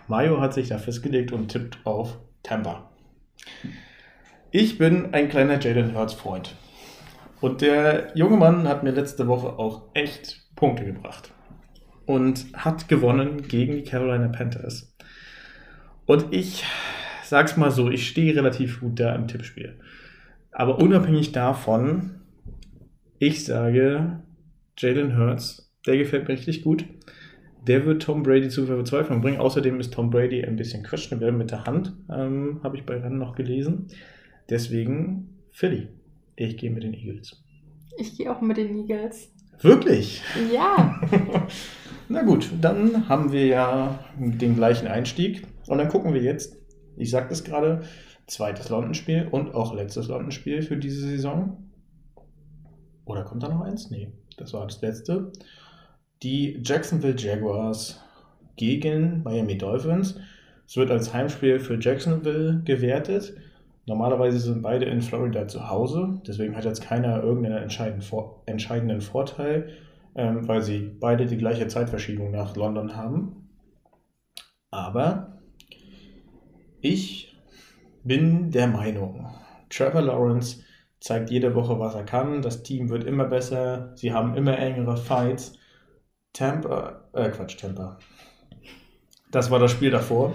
Mayo hat sich da festgelegt und tippt auf Tampa. Ich bin ein kleiner Jalen Hurts Freund. Und der junge Mann hat mir letzte Woche auch echt Punkte gebracht und hat gewonnen gegen die Carolina Panthers. Und ich sag's mal so, ich stehe relativ gut da im Tippspiel. Aber unabhängig davon, ich sage, Jalen Hurts, der gefällt mir richtig gut. Der wird Tom Brady zu Verzweiflung bringen. Außerdem ist Tom Brady ein bisschen questionable mit der Hand, ähm, habe ich bei Rennen noch gelesen. Deswegen Philly. Ich gehe mit den Eagles. Ich gehe auch mit den Eagles. Wirklich? Ja. [laughs] Na gut, dann haben wir ja den gleichen Einstieg. Und dann gucken wir jetzt, ich sagte es gerade, zweites London-Spiel und auch letztes London-Spiel für diese Saison. Oder kommt da noch eins? Nee, das war das letzte. Die Jacksonville Jaguars gegen Miami Dolphins. Es wird als Heimspiel für Jacksonville gewertet. Normalerweise sind beide in Florida zu Hause, deswegen hat jetzt keiner irgendeinen entscheidenden Vorteil ähm, weil sie beide die gleiche Zeitverschiebung nach London haben. Aber ich bin der Meinung, Trevor Lawrence zeigt jede Woche, was er kann. Das Team wird immer besser. Sie haben immer engere Fights. Tampa, äh, Quatsch, Tampa. Das war das Spiel davor.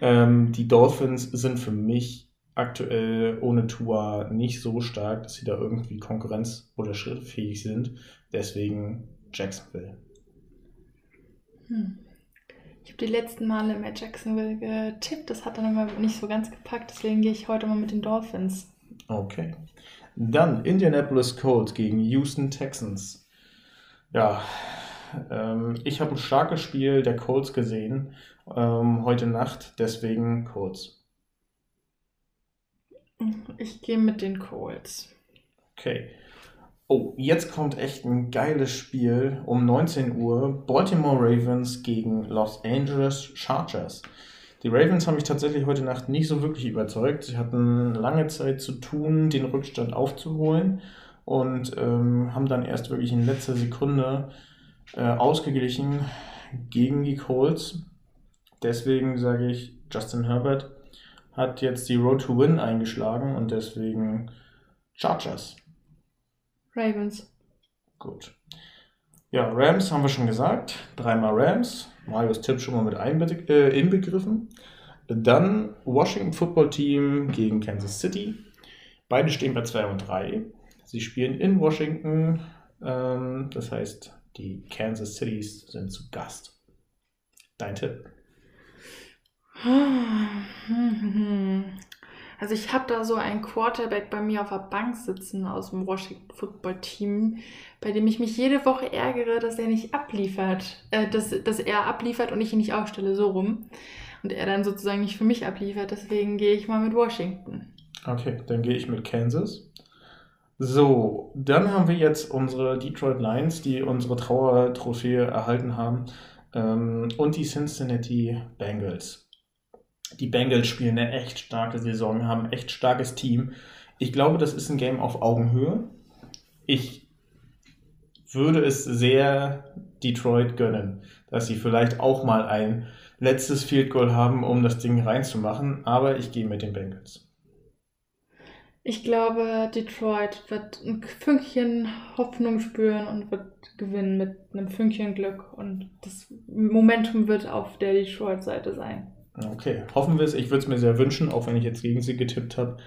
Ähm, die Dolphins sind für mich aktuell ohne Tua nicht so stark, dass sie da irgendwie konkurrenz- oder schrittfähig sind. Deswegen Jacksonville. Hm. Ich habe die letzten Male mit Jacksonville getippt. Das hat dann immer nicht so ganz gepackt. Deswegen gehe ich heute mal mit den Dolphins. Okay. Dann Indianapolis Colts gegen Houston Texans. Ja, ähm, ich habe ein starkes Spiel der Colts gesehen ähm, heute Nacht, deswegen Colts. Ich gehe mit den Colts. Okay. Oh, jetzt kommt echt ein geiles Spiel um 19 Uhr. Baltimore Ravens gegen Los Angeles Chargers. Die Ravens haben mich tatsächlich heute Nacht nicht so wirklich überzeugt. Sie hatten lange Zeit zu tun, den Rückstand aufzuholen und ähm, haben dann erst wirklich in letzter Sekunde äh, ausgeglichen gegen die Colts. Deswegen sage ich, Justin Herbert hat jetzt die Road to Win eingeschlagen und deswegen Chargers. Ravens. Gut. Ja, Rams haben wir schon gesagt. Dreimal Rams. Marios Tipp schon mal mit einbe äh, inbegriffen. Dann Washington Football Team gegen Kansas City. Beide stehen bei 2 und 3. Sie spielen in Washington. Ähm, das heißt, die Kansas Cities sind zu Gast. Dein Tipp? [sighs] Also ich habe da so einen Quarterback bei mir auf der Bank sitzen aus dem Washington Football Team, bei dem ich mich jede Woche ärgere, dass er nicht abliefert, äh, dass, dass er abliefert und ich ihn nicht aufstelle, so rum. Und er dann sozusagen nicht für mich abliefert, deswegen gehe ich mal mit Washington. Okay, dann gehe ich mit Kansas. So, dann haben wir jetzt unsere Detroit Lions, die unsere Trauertrophäe erhalten haben, ähm, und die Cincinnati Bengals die Bengals spielen eine echt starke Saison, haben ein echt starkes Team. Ich glaube, das ist ein Game auf Augenhöhe. Ich würde es sehr Detroit gönnen, dass sie vielleicht auch mal ein letztes Field Goal haben, um das Ding reinzumachen, aber ich gehe mit den Bengals. Ich glaube, Detroit wird ein Fünkchen Hoffnung spüren und wird gewinnen mit einem Fünkchen Glück und das Momentum wird auf der Detroit-Seite sein. Okay, hoffen wir es. Ich würde es mir sehr wünschen, auch wenn ich jetzt gegen sie getippt habe.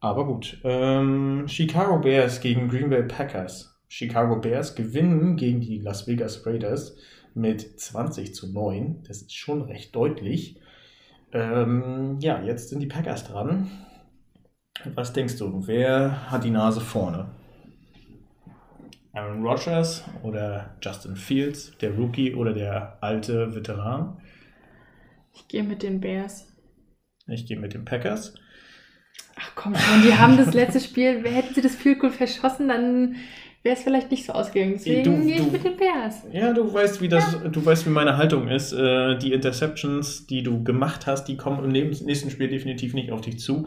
Aber gut. Ähm, Chicago Bears gegen Green Bay Packers. Chicago Bears gewinnen gegen die Las Vegas Raiders mit 20 zu 9. Das ist schon recht deutlich. Ähm, ja, jetzt sind die Packers dran. Was denkst du, wer hat die Nase vorne? Aaron Rodgers oder Justin Fields, der Rookie oder der alte Veteran? Ich gehe mit den Bears. Ich gehe mit den Packers. Ach komm schon, die haben das letzte Spiel, [laughs] hätten sie das Field Goal verschossen, dann wäre es vielleicht nicht so ausgegangen. Deswegen gehe ich mit den Bears. Ja, du weißt, wie das, ja. du weißt, wie meine Haltung ist. Äh, die Interceptions, die du gemacht hast, die kommen im nächsten Spiel definitiv nicht auf dich zu.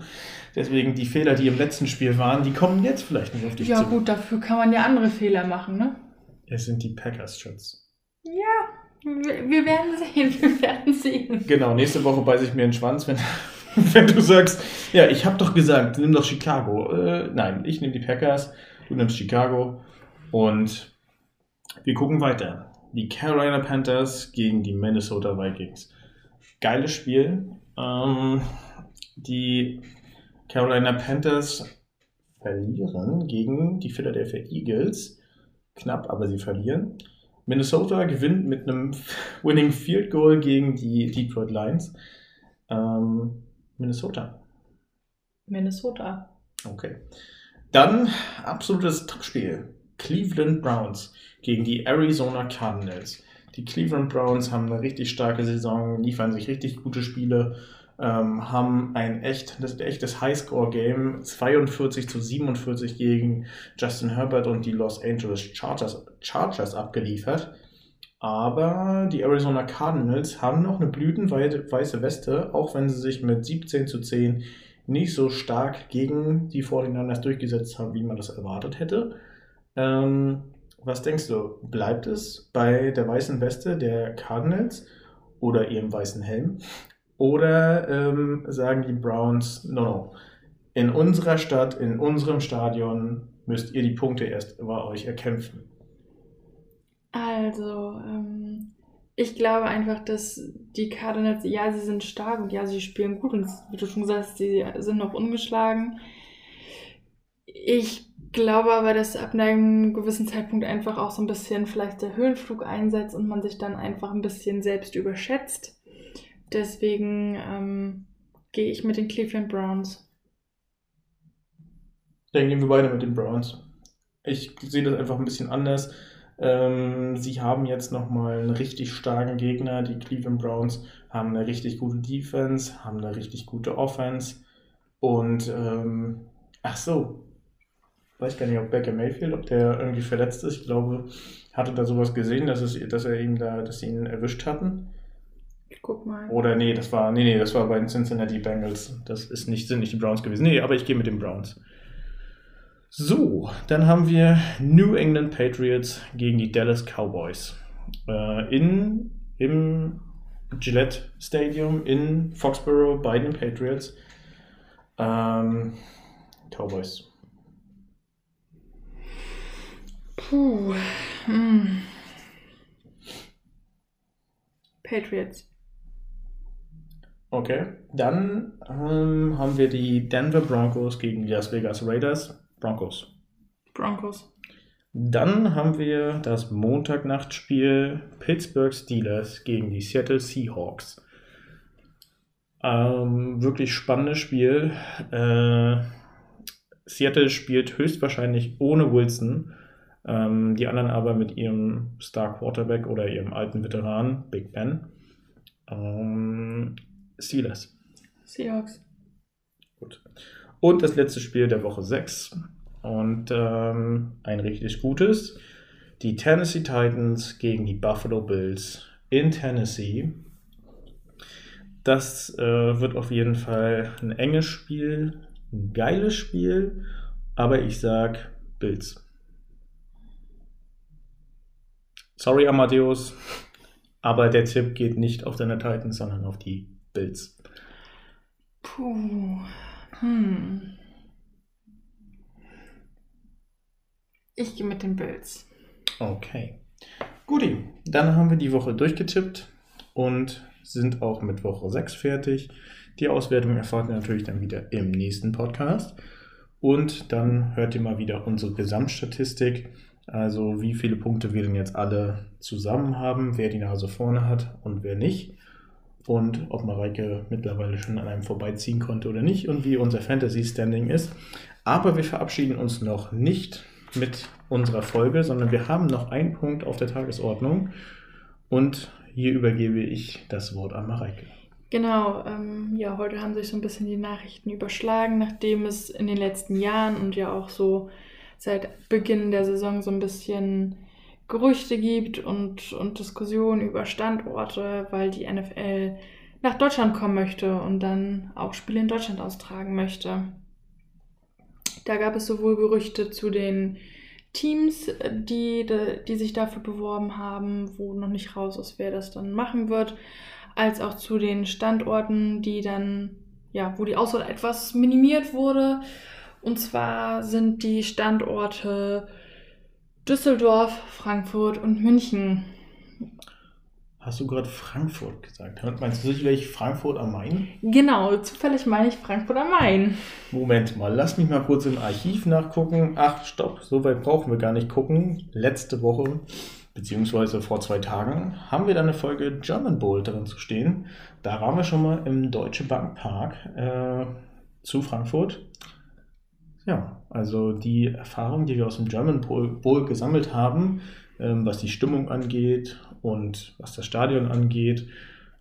Deswegen die Fehler, die im letzten Spiel waren, die kommen jetzt vielleicht nicht auf dich ja, zu. Ja gut, dafür kann man ja andere Fehler machen, ne? Es sind die Packers, Schatz. Ja, wir werden sehen, [laughs] wir werden sehen. Genau, nächste Woche beiße ich mir den Schwanz, wenn, [laughs] wenn du sagst, ja, ich habe doch gesagt, nimm doch Chicago. Äh, nein, ich nehme die Packers, du nimmst Chicago und wir gucken weiter. Die Carolina Panthers gegen die Minnesota Vikings. Geiles Spiel. Ähm, die Carolina Panthers verlieren gegen die Philadelphia Eagles. Knapp, aber sie verlieren. Minnesota gewinnt mit einem Winning Field Goal gegen die Detroit Lions. Ähm, Minnesota. Minnesota. Okay. Dann absolutes Topspiel. Cleveland Browns gegen die Arizona Cardinals. Die Cleveland Browns haben eine richtig starke Saison, liefern sich richtig gute Spiele ähm, haben ein echt, das echtes Highscore-Game 42 zu 47 gegen Justin Herbert und die Los Angeles Chargers, Chargers abgeliefert. Aber die Arizona Cardinals haben noch eine blütenweiße Weste, auch wenn sie sich mit 17 zu 10 nicht so stark gegen die 49ers durchgesetzt haben, wie man das erwartet hätte. Ähm, was denkst du, bleibt es bei der weißen Weste der Cardinals oder ihrem weißen Helm? Oder ähm, sagen die Browns, no, no, in unserer Stadt, in unserem Stadion müsst ihr die Punkte erst über euch erkämpfen? Also, ähm, Ich glaube einfach, dass die Cardinals, ja, sie sind stark und ja, sie spielen gut und wie du schon gesagt hast, sie sind noch ungeschlagen. Ich glaube aber, dass ab einem gewissen Zeitpunkt einfach auch so ein bisschen vielleicht der Höhenflug einsetzt und man sich dann einfach ein bisschen selbst überschätzt. Deswegen ähm, gehe ich mit den Cleveland Browns. Dann gehen wir beide mit den Browns. Ich sehe das einfach ein bisschen anders. Ähm, sie haben jetzt nochmal einen richtig starken Gegner. Die Cleveland Browns haben eine richtig gute Defense, haben eine richtig gute Offense. Und, ähm, ach so, weiß gar nicht, ob Baker Mayfield, ob der irgendwie verletzt ist. Ich glaube, hatte da sowas gesehen, dass, es, dass er ihm da, dass sie ihn erwischt hatten. Guck mal. Oder nee, das war, nee, nee, das war bei den Cincinnati Bengals. Das ist nicht, sind nicht die Browns gewesen. Nee, aber ich gehe mit den Browns. So, dann haben wir New England Patriots gegen die Dallas Cowboys. Äh, in, Im Gillette Stadium in Foxborough bei den Patriots. Ähm, Cowboys. Puh. Hm. Patriots. Okay, dann ähm, haben wir die Denver Broncos gegen die Las Vegas Raiders. Broncos. Broncos. Dann haben wir das Montagnachtspiel Pittsburgh Steelers gegen die Seattle Seahawks. Ähm, wirklich spannendes Spiel. Äh, Seattle spielt höchstwahrscheinlich ohne Wilson. Ähm, die anderen aber mit ihrem Star Quarterback oder ihrem alten Veteran Big Ben. Ähm, Steelers. Seahawks. Gut. Und das letzte Spiel der Woche 6. Und ähm, ein richtig gutes. Die Tennessee Titans gegen die Buffalo Bills in Tennessee. Das äh, wird auf jeden Fall ein enges Spiel, ein geiles Spiel, aber ich sag Bills. Sorry, Amadeus, aber der Tipp geht nicht auf deine Titans, sondern auf die Bills. Puh. Hm. Ich gehe mit den Bills. Okay. Guti, dann haben wir die Woche durchgetippt und sind auch mit Woche 6 fertig. Die Auswertung erfahrt ihr natürlich dann wieder im nächsten Podcast. Und dann hört ihr mal wieder unsere Gesamtstatistik. Also wie viele Punkte wir denn jetzt alle zusammen haben, wer die Nase vorne hat und wer nicht. Und ob Mareike mittlerweile schon an einem vorbeiziehen konnte oder nicht und wie unser Fantasy-Standing ist. Aber wir verabschieden uns noch nicht mit unserer Folge, sondern wir haben noch einen Punkt auf der Tagesordnung. Und hier übergebe ich das Wort an Mareike. Genau, ähm, ja, heute haben sich so ein bisschen die Nachrichten überschlagen, nachdem es in den letzten Jahren und ja auch so seit Beginn der Saison so ein bisschen Gerüchte gibt und, und Diskussionen über Standorte, weil die NFL nach Deutschland kommen möchte und dann auch Spiele in Deutschland austragen möchte. Da gab es sowohl Gerüchte zu den Teams, die, die sich dafür beworben haben, wo noch nicht raus ist, wer das dann machen wird, als auch zu den Standorten, die dann, ja, wo die Auswahl etwas minimiert wurde. Und zwar sind die Standorte Düsseldorf, Frankfurt und München. Hast du gerade Frankfurt gesagt? Meinst du sicherlich Frankfurt am Main? Genau, zufällig meine ich Frankfurt am Main. Moment mal, lass mich mal kurz im Archiv nachgucken. Ach, stopp, so weit brauchen wir gar nicht gucken. Letzte Woche, beziehungsweise vor zwei Tagen, haben wir da eine Folge German Bowl drin zu stehen. Da waren wir schon mal im Deutsche Bank Park äh, zu Frankfurt. Ja, also die Erfahrung, die wir aus dem German Bowl gesammelt haben, ähm, was die Stimmung angeht und was das Stadion angeht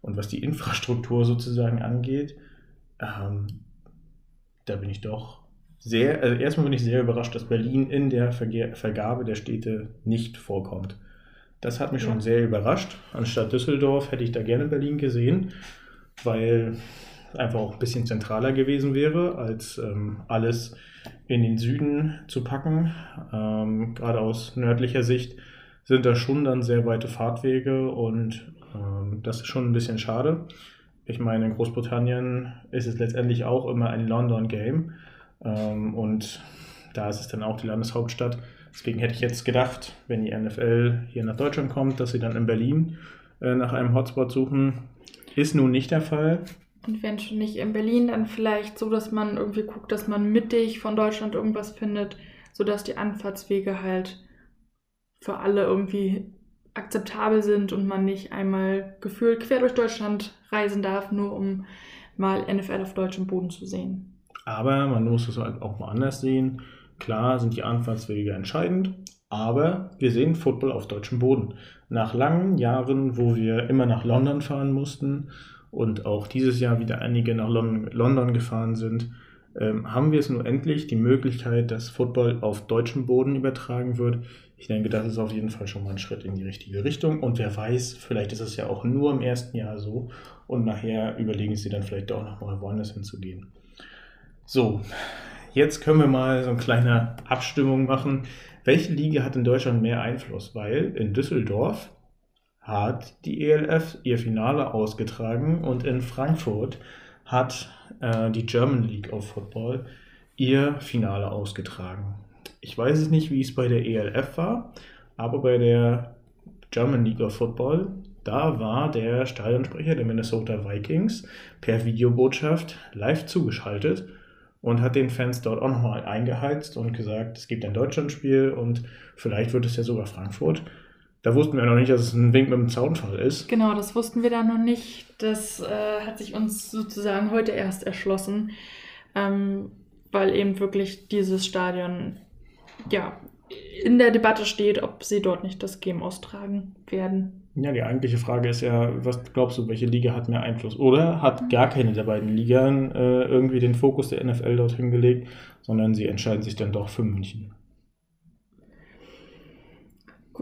und was die Infrastruktur sozusagen angeht, ähm, da bin ich doch sehr, also erstmal bin ich sehr überrascht, dass Berlin in der Verge Vergabe der Städte nicht vorkommt. Das hat mich ja. schon sehr überrascht. Anstatt Düsseldorf hätte ich da gerne Berlin gesehen, weil einfach auch ein bisschen zentraler gewesen wäre, als ähm, alles in den Süden zu packen. Ähm, gerade aus nördlicher Sicht sind da schon dann sehr weite Fahrtwege und ähm, das ist schon ein bisschen schade. Ich meine, in Großbritannien ist es letztendlich auch immer ein London-Game ähm, und da ist es dann auch die Landeshauptstadt. Deswegen hätte ich jetzt gedacht, wenn die NFL hier nach Deutschland kommt, dass sie dann in Berlin äh, nach einem Hotspot suchen. Ist nun nicht der Fall. Und wenn schon nicht in Berlin, dann vielleicht so, dass man irgendwie guckt, dass man mittig von Deutschland irgendwas findet, sodass die Anfahrtswege halt für alle irgendwie akzeptabel sind und man nicht einmal gefühlt quer durch Deutschland reisen darf, nur um mal NFL auf deutschem Boden zu sehen. Aber man muss es halt auch mal anders sehen. Klar sind die Anfahrtswege entscheidend, aber wir sehen Football auf deutschem Boden. Nach langen Jahren, wo wir immer nach London fahren mussten und auch dieses Jahr wieder einige nach London gefahren sind, ähm, haben wir es nun endlich die Möglichkeit, dass Football auf deutschem Boden übertragen wird. Ich denke, das ist auf jeden Fall schon mal ein Schritt in die richtige Richtung. Und wer weiß, vielleicht ist es ja auch nur im ersten Jahr so und nachher überlegen sie dann vielleicht auch nochmal woanders hinzugehen. So, jetzt können wir mal so eine kleine Abstimmung machen. Welche Liga hat in Deutschland mehr Einfluss? Weil in Düsseldorf hat die ELF ihr Finale ausgetragen und in Frankfurt hat äh, die German League of Football ihr Finale ausgetragen. Ich weiß es nicht, wie es bei der ELF war, aber bei der German League of Football, da war der Stadionsprecher der Minnesota Vikings per Videobotschaft live zugeschaltet und hat den Fans dort auch nochmal eingeheizt und gesagt, es gibt ein Deutschlandspiel und vielleicht wird es ja sogar Frankfurt. Da wussten wir noch nicht, dass es ein Wink mit dem Zaunfall ist. Genau, das wussten wir da noch nicht. Das äh, hat sich uns sozusagen heute erst erschlossen, ähm, weil eben wirklich dieses Stadion ja in der Debatte steht, ob sie dort nicht das Game austragen werden. Ja, die eigentliche Frage ist ja, was glaubst du, welche Liga hat mehr Einfluss? Oder hat gar keine der beiden Ligen äh, irgendwie den Fokus der NFL dorthin gelegt, sondern sie entscheiden sich dann doch für München?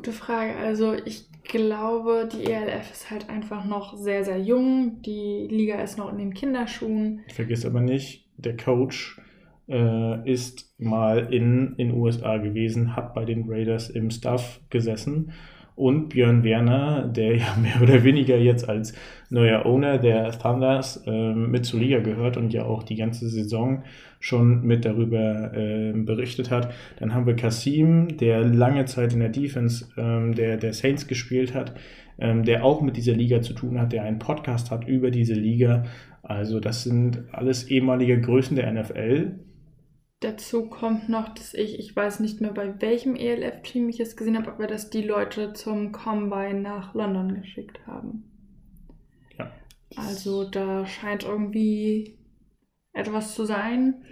Gute Frage. Also ich glaube, die ELF ist halt einfach noch sehr, sehr jung. Die Liga ist noch in den Kinderschuhen. Vergiss aber nicht, der Coach äh, ist mal in den USA gewesen, hat bei den Raiders im Staff gesessen und Björn Werner, der ja [laughs] mehr oder weniger jetzt als neuer Owner der Thunders äh, mit zur Liga gehört und ja auch die ganze Saison schon mit darüber äh, berichtet hat. Dann haben wir Kasim, der lange Zeit in der Defense ähm, der, der Saints gespielt hat, ähm, der auch mit dieser Liga zu tun hat, der einen Podcast hat über diese Liga. Also das sind alles ehemalige Größen der NFL, Dazu kommt noch, dass ich, ich weiß nicht mehr bei welchem ELF-Team ich es gesehen habe, aber dass die Leute zum Combine nach London geschickt haben. Ja. Also da scheint irgendwie etwas zu sein.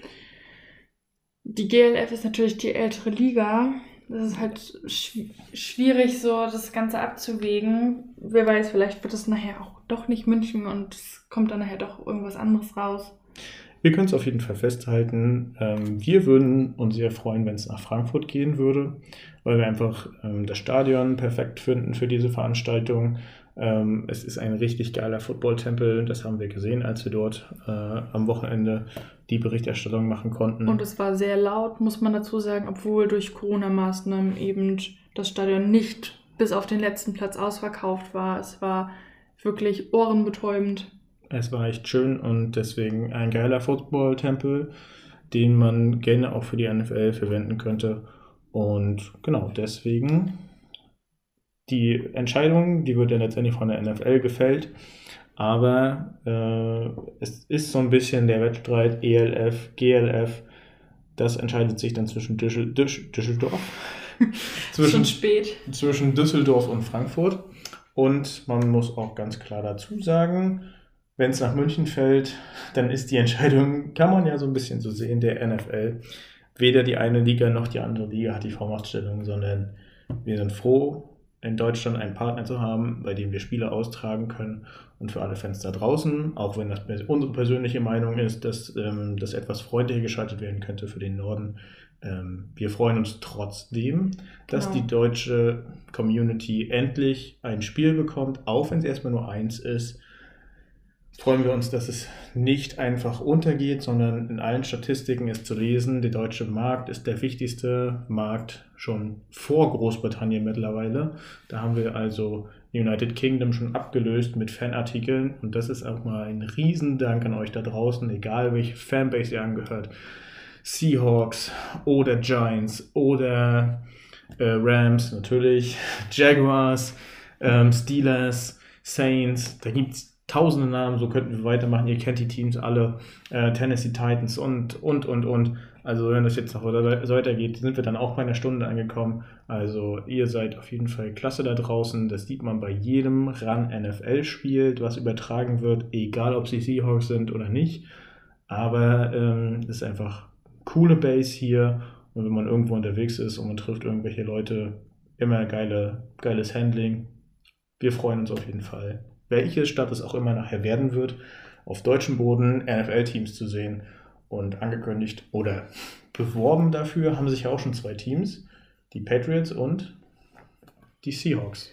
Die GLF ist natürlich die ältere Liga. Das ist halt schw schwierig, so das Ganze abzuwägen. Wer weiß, vielleicht wird es nachher auch doch nicht München und es kommt dann nachher doch irgendwas anderes raus. Wir können es auf jeden Fall festhalten. Ähm, wir würden uns sehr freuen, wenn es nach Frankfurt gehen würde, weil wir einfach ähm, das Stadion perfekt finden für diese Veranstaltung. Ähm, es ist ein richtig geiler Football-Tempel, das haben wir gesehen, als wir dort äh, am Wochenende die Berichterstattung machen konnten. Und es war sehr laut, muss man dazu sagen, obwohl durch Corona-Maßnahmen eben das Stadion nicht bis auf den letzten Platz ausverkauft war. Es war wirklich ohrenbetäubend. Es war echt schön und deswegen ein geiler Football-Tempel, den man gerne auch für die NFL verwenden könnte. Und genau deswegen die Entscheidung, die wird dann letztendlich von der NFL gefällt. Aber äh, es ist so ein bisschen der Wettstreit ELF, GLF. Das entscheidet sich dann zwischen Düssel, Düssel, Düsseldorf. [laughs] zwischen, spät. zwischen Düsseldorf und Frankfurt. Und man muss auch ganz klar dazu sagen, wenn es nach München fällt, dann ist die Entscheidung, kann man ja so ein bisschen so sehen, der NFL. Weder die eine Liga noch die andere Liga hat die Vormachtstellung, sondern wir sind froh, in Deutschland einen Partner zu haben, bei dem wir Spiele austragen können. Und für alle Fans da draußen, auch wenn das unsere persönliche Meinung ist, dass ähm, das etwas freundlicher geschaltet werden könnte für den Norden, ähm, wir freuen uns trotzdem, dass genau. die deutsche Community endlich ein Spiel bekommt, auch wenn es erstmal nur eins ist freuen wir uns, dass es nicht einfach untergeht, sondern in allen Statistiken ist zu lesen, der deutsche Markt ist der wichtigste Markt schon vor Großbritannien mittlerweile. Da haben wir also United Kingdom schon abgelöst mit Fanartikeln und das ist auch mal ein Riesendank an euch da draußen, egal welche Fanbase ihr angehört. Seahawks oder Giants oder äh, Rams natürlich, Jaguars, ähm, Steelers, Saints, da gibt es tausende Namen, so könnten wir weitermachen. Ihr kennt die Teams alle, äh, Tennessee Titans und, und, und, und. Also wenn das jetzt noch weitergeht, sind wir dann auch bei einer Stunde angekommen. Also ihr seid auf jeden Fall klasse da draußen. Das sieht man bei jedem Run NFL spielt, was übertragen wird, egal ob sie Seahawks sind oder nicht. Aber ähm, es ist einfach coole Base hier. Und wenn man irgendwo unterwegs ist und man trifft irgendwelche Leute, immer geile, geiles Handling. Wir freuen uns auf jeden Fall. Welche Stadt es auch immer nachher werden wird, auf deutschem Boden NFL-Teams zu sehen und angekündigt oder beworben dafür haben sich ja auch schon zwei Teams, die Patriots und die Seahawks.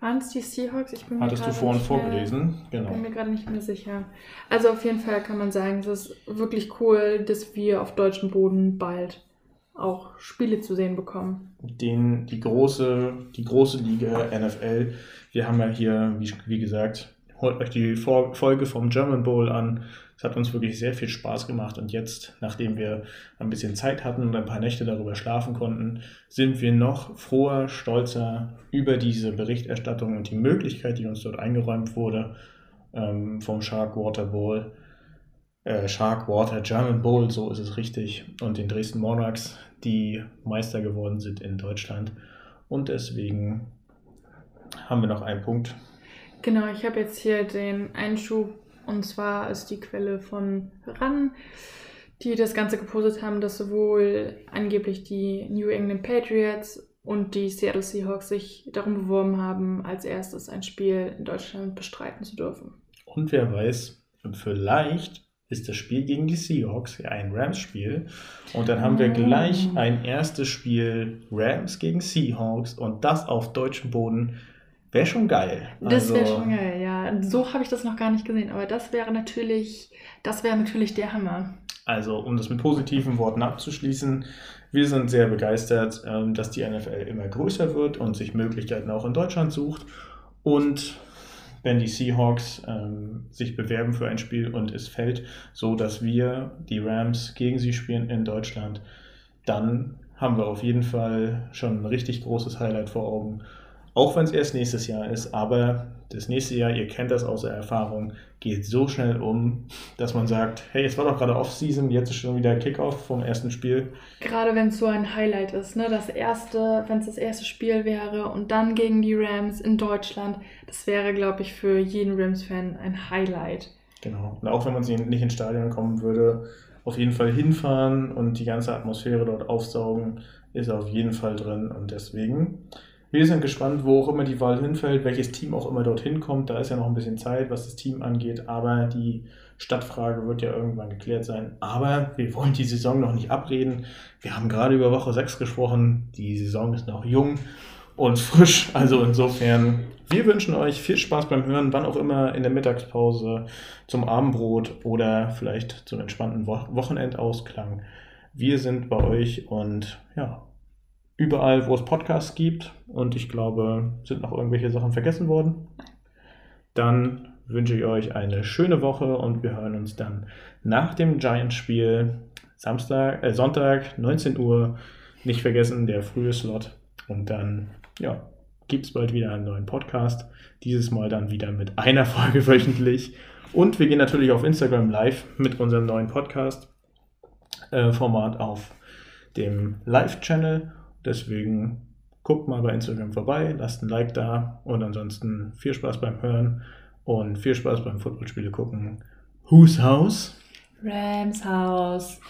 Waren es die Seahawks? Ich bin Hattest du vorhin vorgelesen? Genau. bin mir gerade nicht mehr sicher. Also auf jeden Fall kann man sagen, es ist wirklich cool, dass wir auf deutschem Boden bald auch Spiele zu sehen bekommen. Den, die, große, die große Liga NFL. Wir haben ja hier, wie, wie gesagt, holt euch die Folge vom German Bowl an. Es hat uns wirklich sehr viel Spaß gemacht und jetzt, nachdem wir ein bisschen Zeit hatten und ein paar Nächte darüber schlafen konnten, sind wir noch froher, stolzer über diese Berichterstattung und die Möglichkeit, die uns dort eingeräumt wurde ähm, vom Sharkwater Bowl. Äh, Sharkwater German Bowl, so ist es richtig, und den Dresden Monarchs, die Meister geworden sind in Deutschland. Und deswegen haben wir noch einen Punkt. Genau, ich habe jetzt hier den Einschub und zwar ist die Quelle von RAN, die das Ganze gepostet haben, dass sowohl angeblich die New England Patriots und die Seattle Seahawks sich darum beworben haben, als erstes ein Spiel in Deutschland bestreiten zu dürfen. Und wer weiß, vielleicht ist das Spiel gegen die Seahawks ja ein Rams-Spiel. Und dann haben wir gleich ah. ein erstes Spiel Rams gegen Seahawks und das auf deutschem Boden Wäre schon geil. Das wäre also, schon geil, ja. So habe ich das noch gar nicht gesehen, aber das wäre natürlich, das wäre natürlich der Hammer. Also, um das mit positiven Worten abzuschließen, wir sind sehr begeistert, ähm, dass die NFL immer größer wird und sich Möglichkeiten auch in Deutschland sucht. Und wenn die Seahawks ähm, sich bewerben für ein Spiel und es fällt so, dass wir die Rams gegen sie spielen in Deutschland, dann haben wir auf jeden Fall schon ein richtig großes Highlight vor Augen. Auch wenn es erst nächstes Jahr ist, aber das nächste Jahr, ihr kennt das aus der Erfahrung, geht so schnell um, dass man sagt, hey, es war doch gerade Off-Season, jetzt ist schon wieder Kickoff vom ersten Spiel. Gerade wenn es so ein Highlight ist, ne? Das erste, wenn es das erste Spiel wäre und dann gegen die Rams in Deutschland, das wäre, glaube ich, für jeden Rams-Fan ein Highlight. Genau. Und auch wenn man nicht ins Stadion kommen würde, auf jeden Fall hinfahren und die ganze Atmosphäre dort aufsaugen, ist auf jeden Fall drin. Und deswegen wir sind gespannt, wo auch immer die Wahl hinfällt, welches Team auch immer dorthin kommt. Da ist ja noch ein bisschen Zeit, was das Team angeht, aber die Stadtfrage wird ja irgendwann geklärt sein. Aber wir wollen die Saison noch nicht abreden. Wir haben gerade über Woche 6 gesprochen. Die Saison ist noch jung und frisch. Also insofern, wir wünschen euch viel Spaß beim Hören, wann auch immer in der Mittagspause, zum Abendbrot oder vielleicht zum entspannten Wochenendausklang. Wir sind bei euch und ja, überall, wo es Podcasts gibt. Und ich glaube, sind noch irgendwelche Sachen vergessen worden. Dann wünsche ich euch eine schöne Woche und wir hören uns dann nach dem Giants-Spiel Samstag, äh, Sonntag, 19 Uhr. Nicht vergessen, der frühe Slot. Und dann, ja, gibt es bald wieder einen neuen Podcast. Dieses Mal dann wieder mit einer [laughs] Folge wöchentlich. Und wir gehen natürlich auf Instagram live mit unserem neuen Podcast-Format äh, auf dem Live-Channel. Deswegen guckt mal bei Instagram vorbei, lasst ein Like da und ansonsten viel Spaß beim Hören und viel Spaß beim Footballspiele gucken. Whose House? Rams House.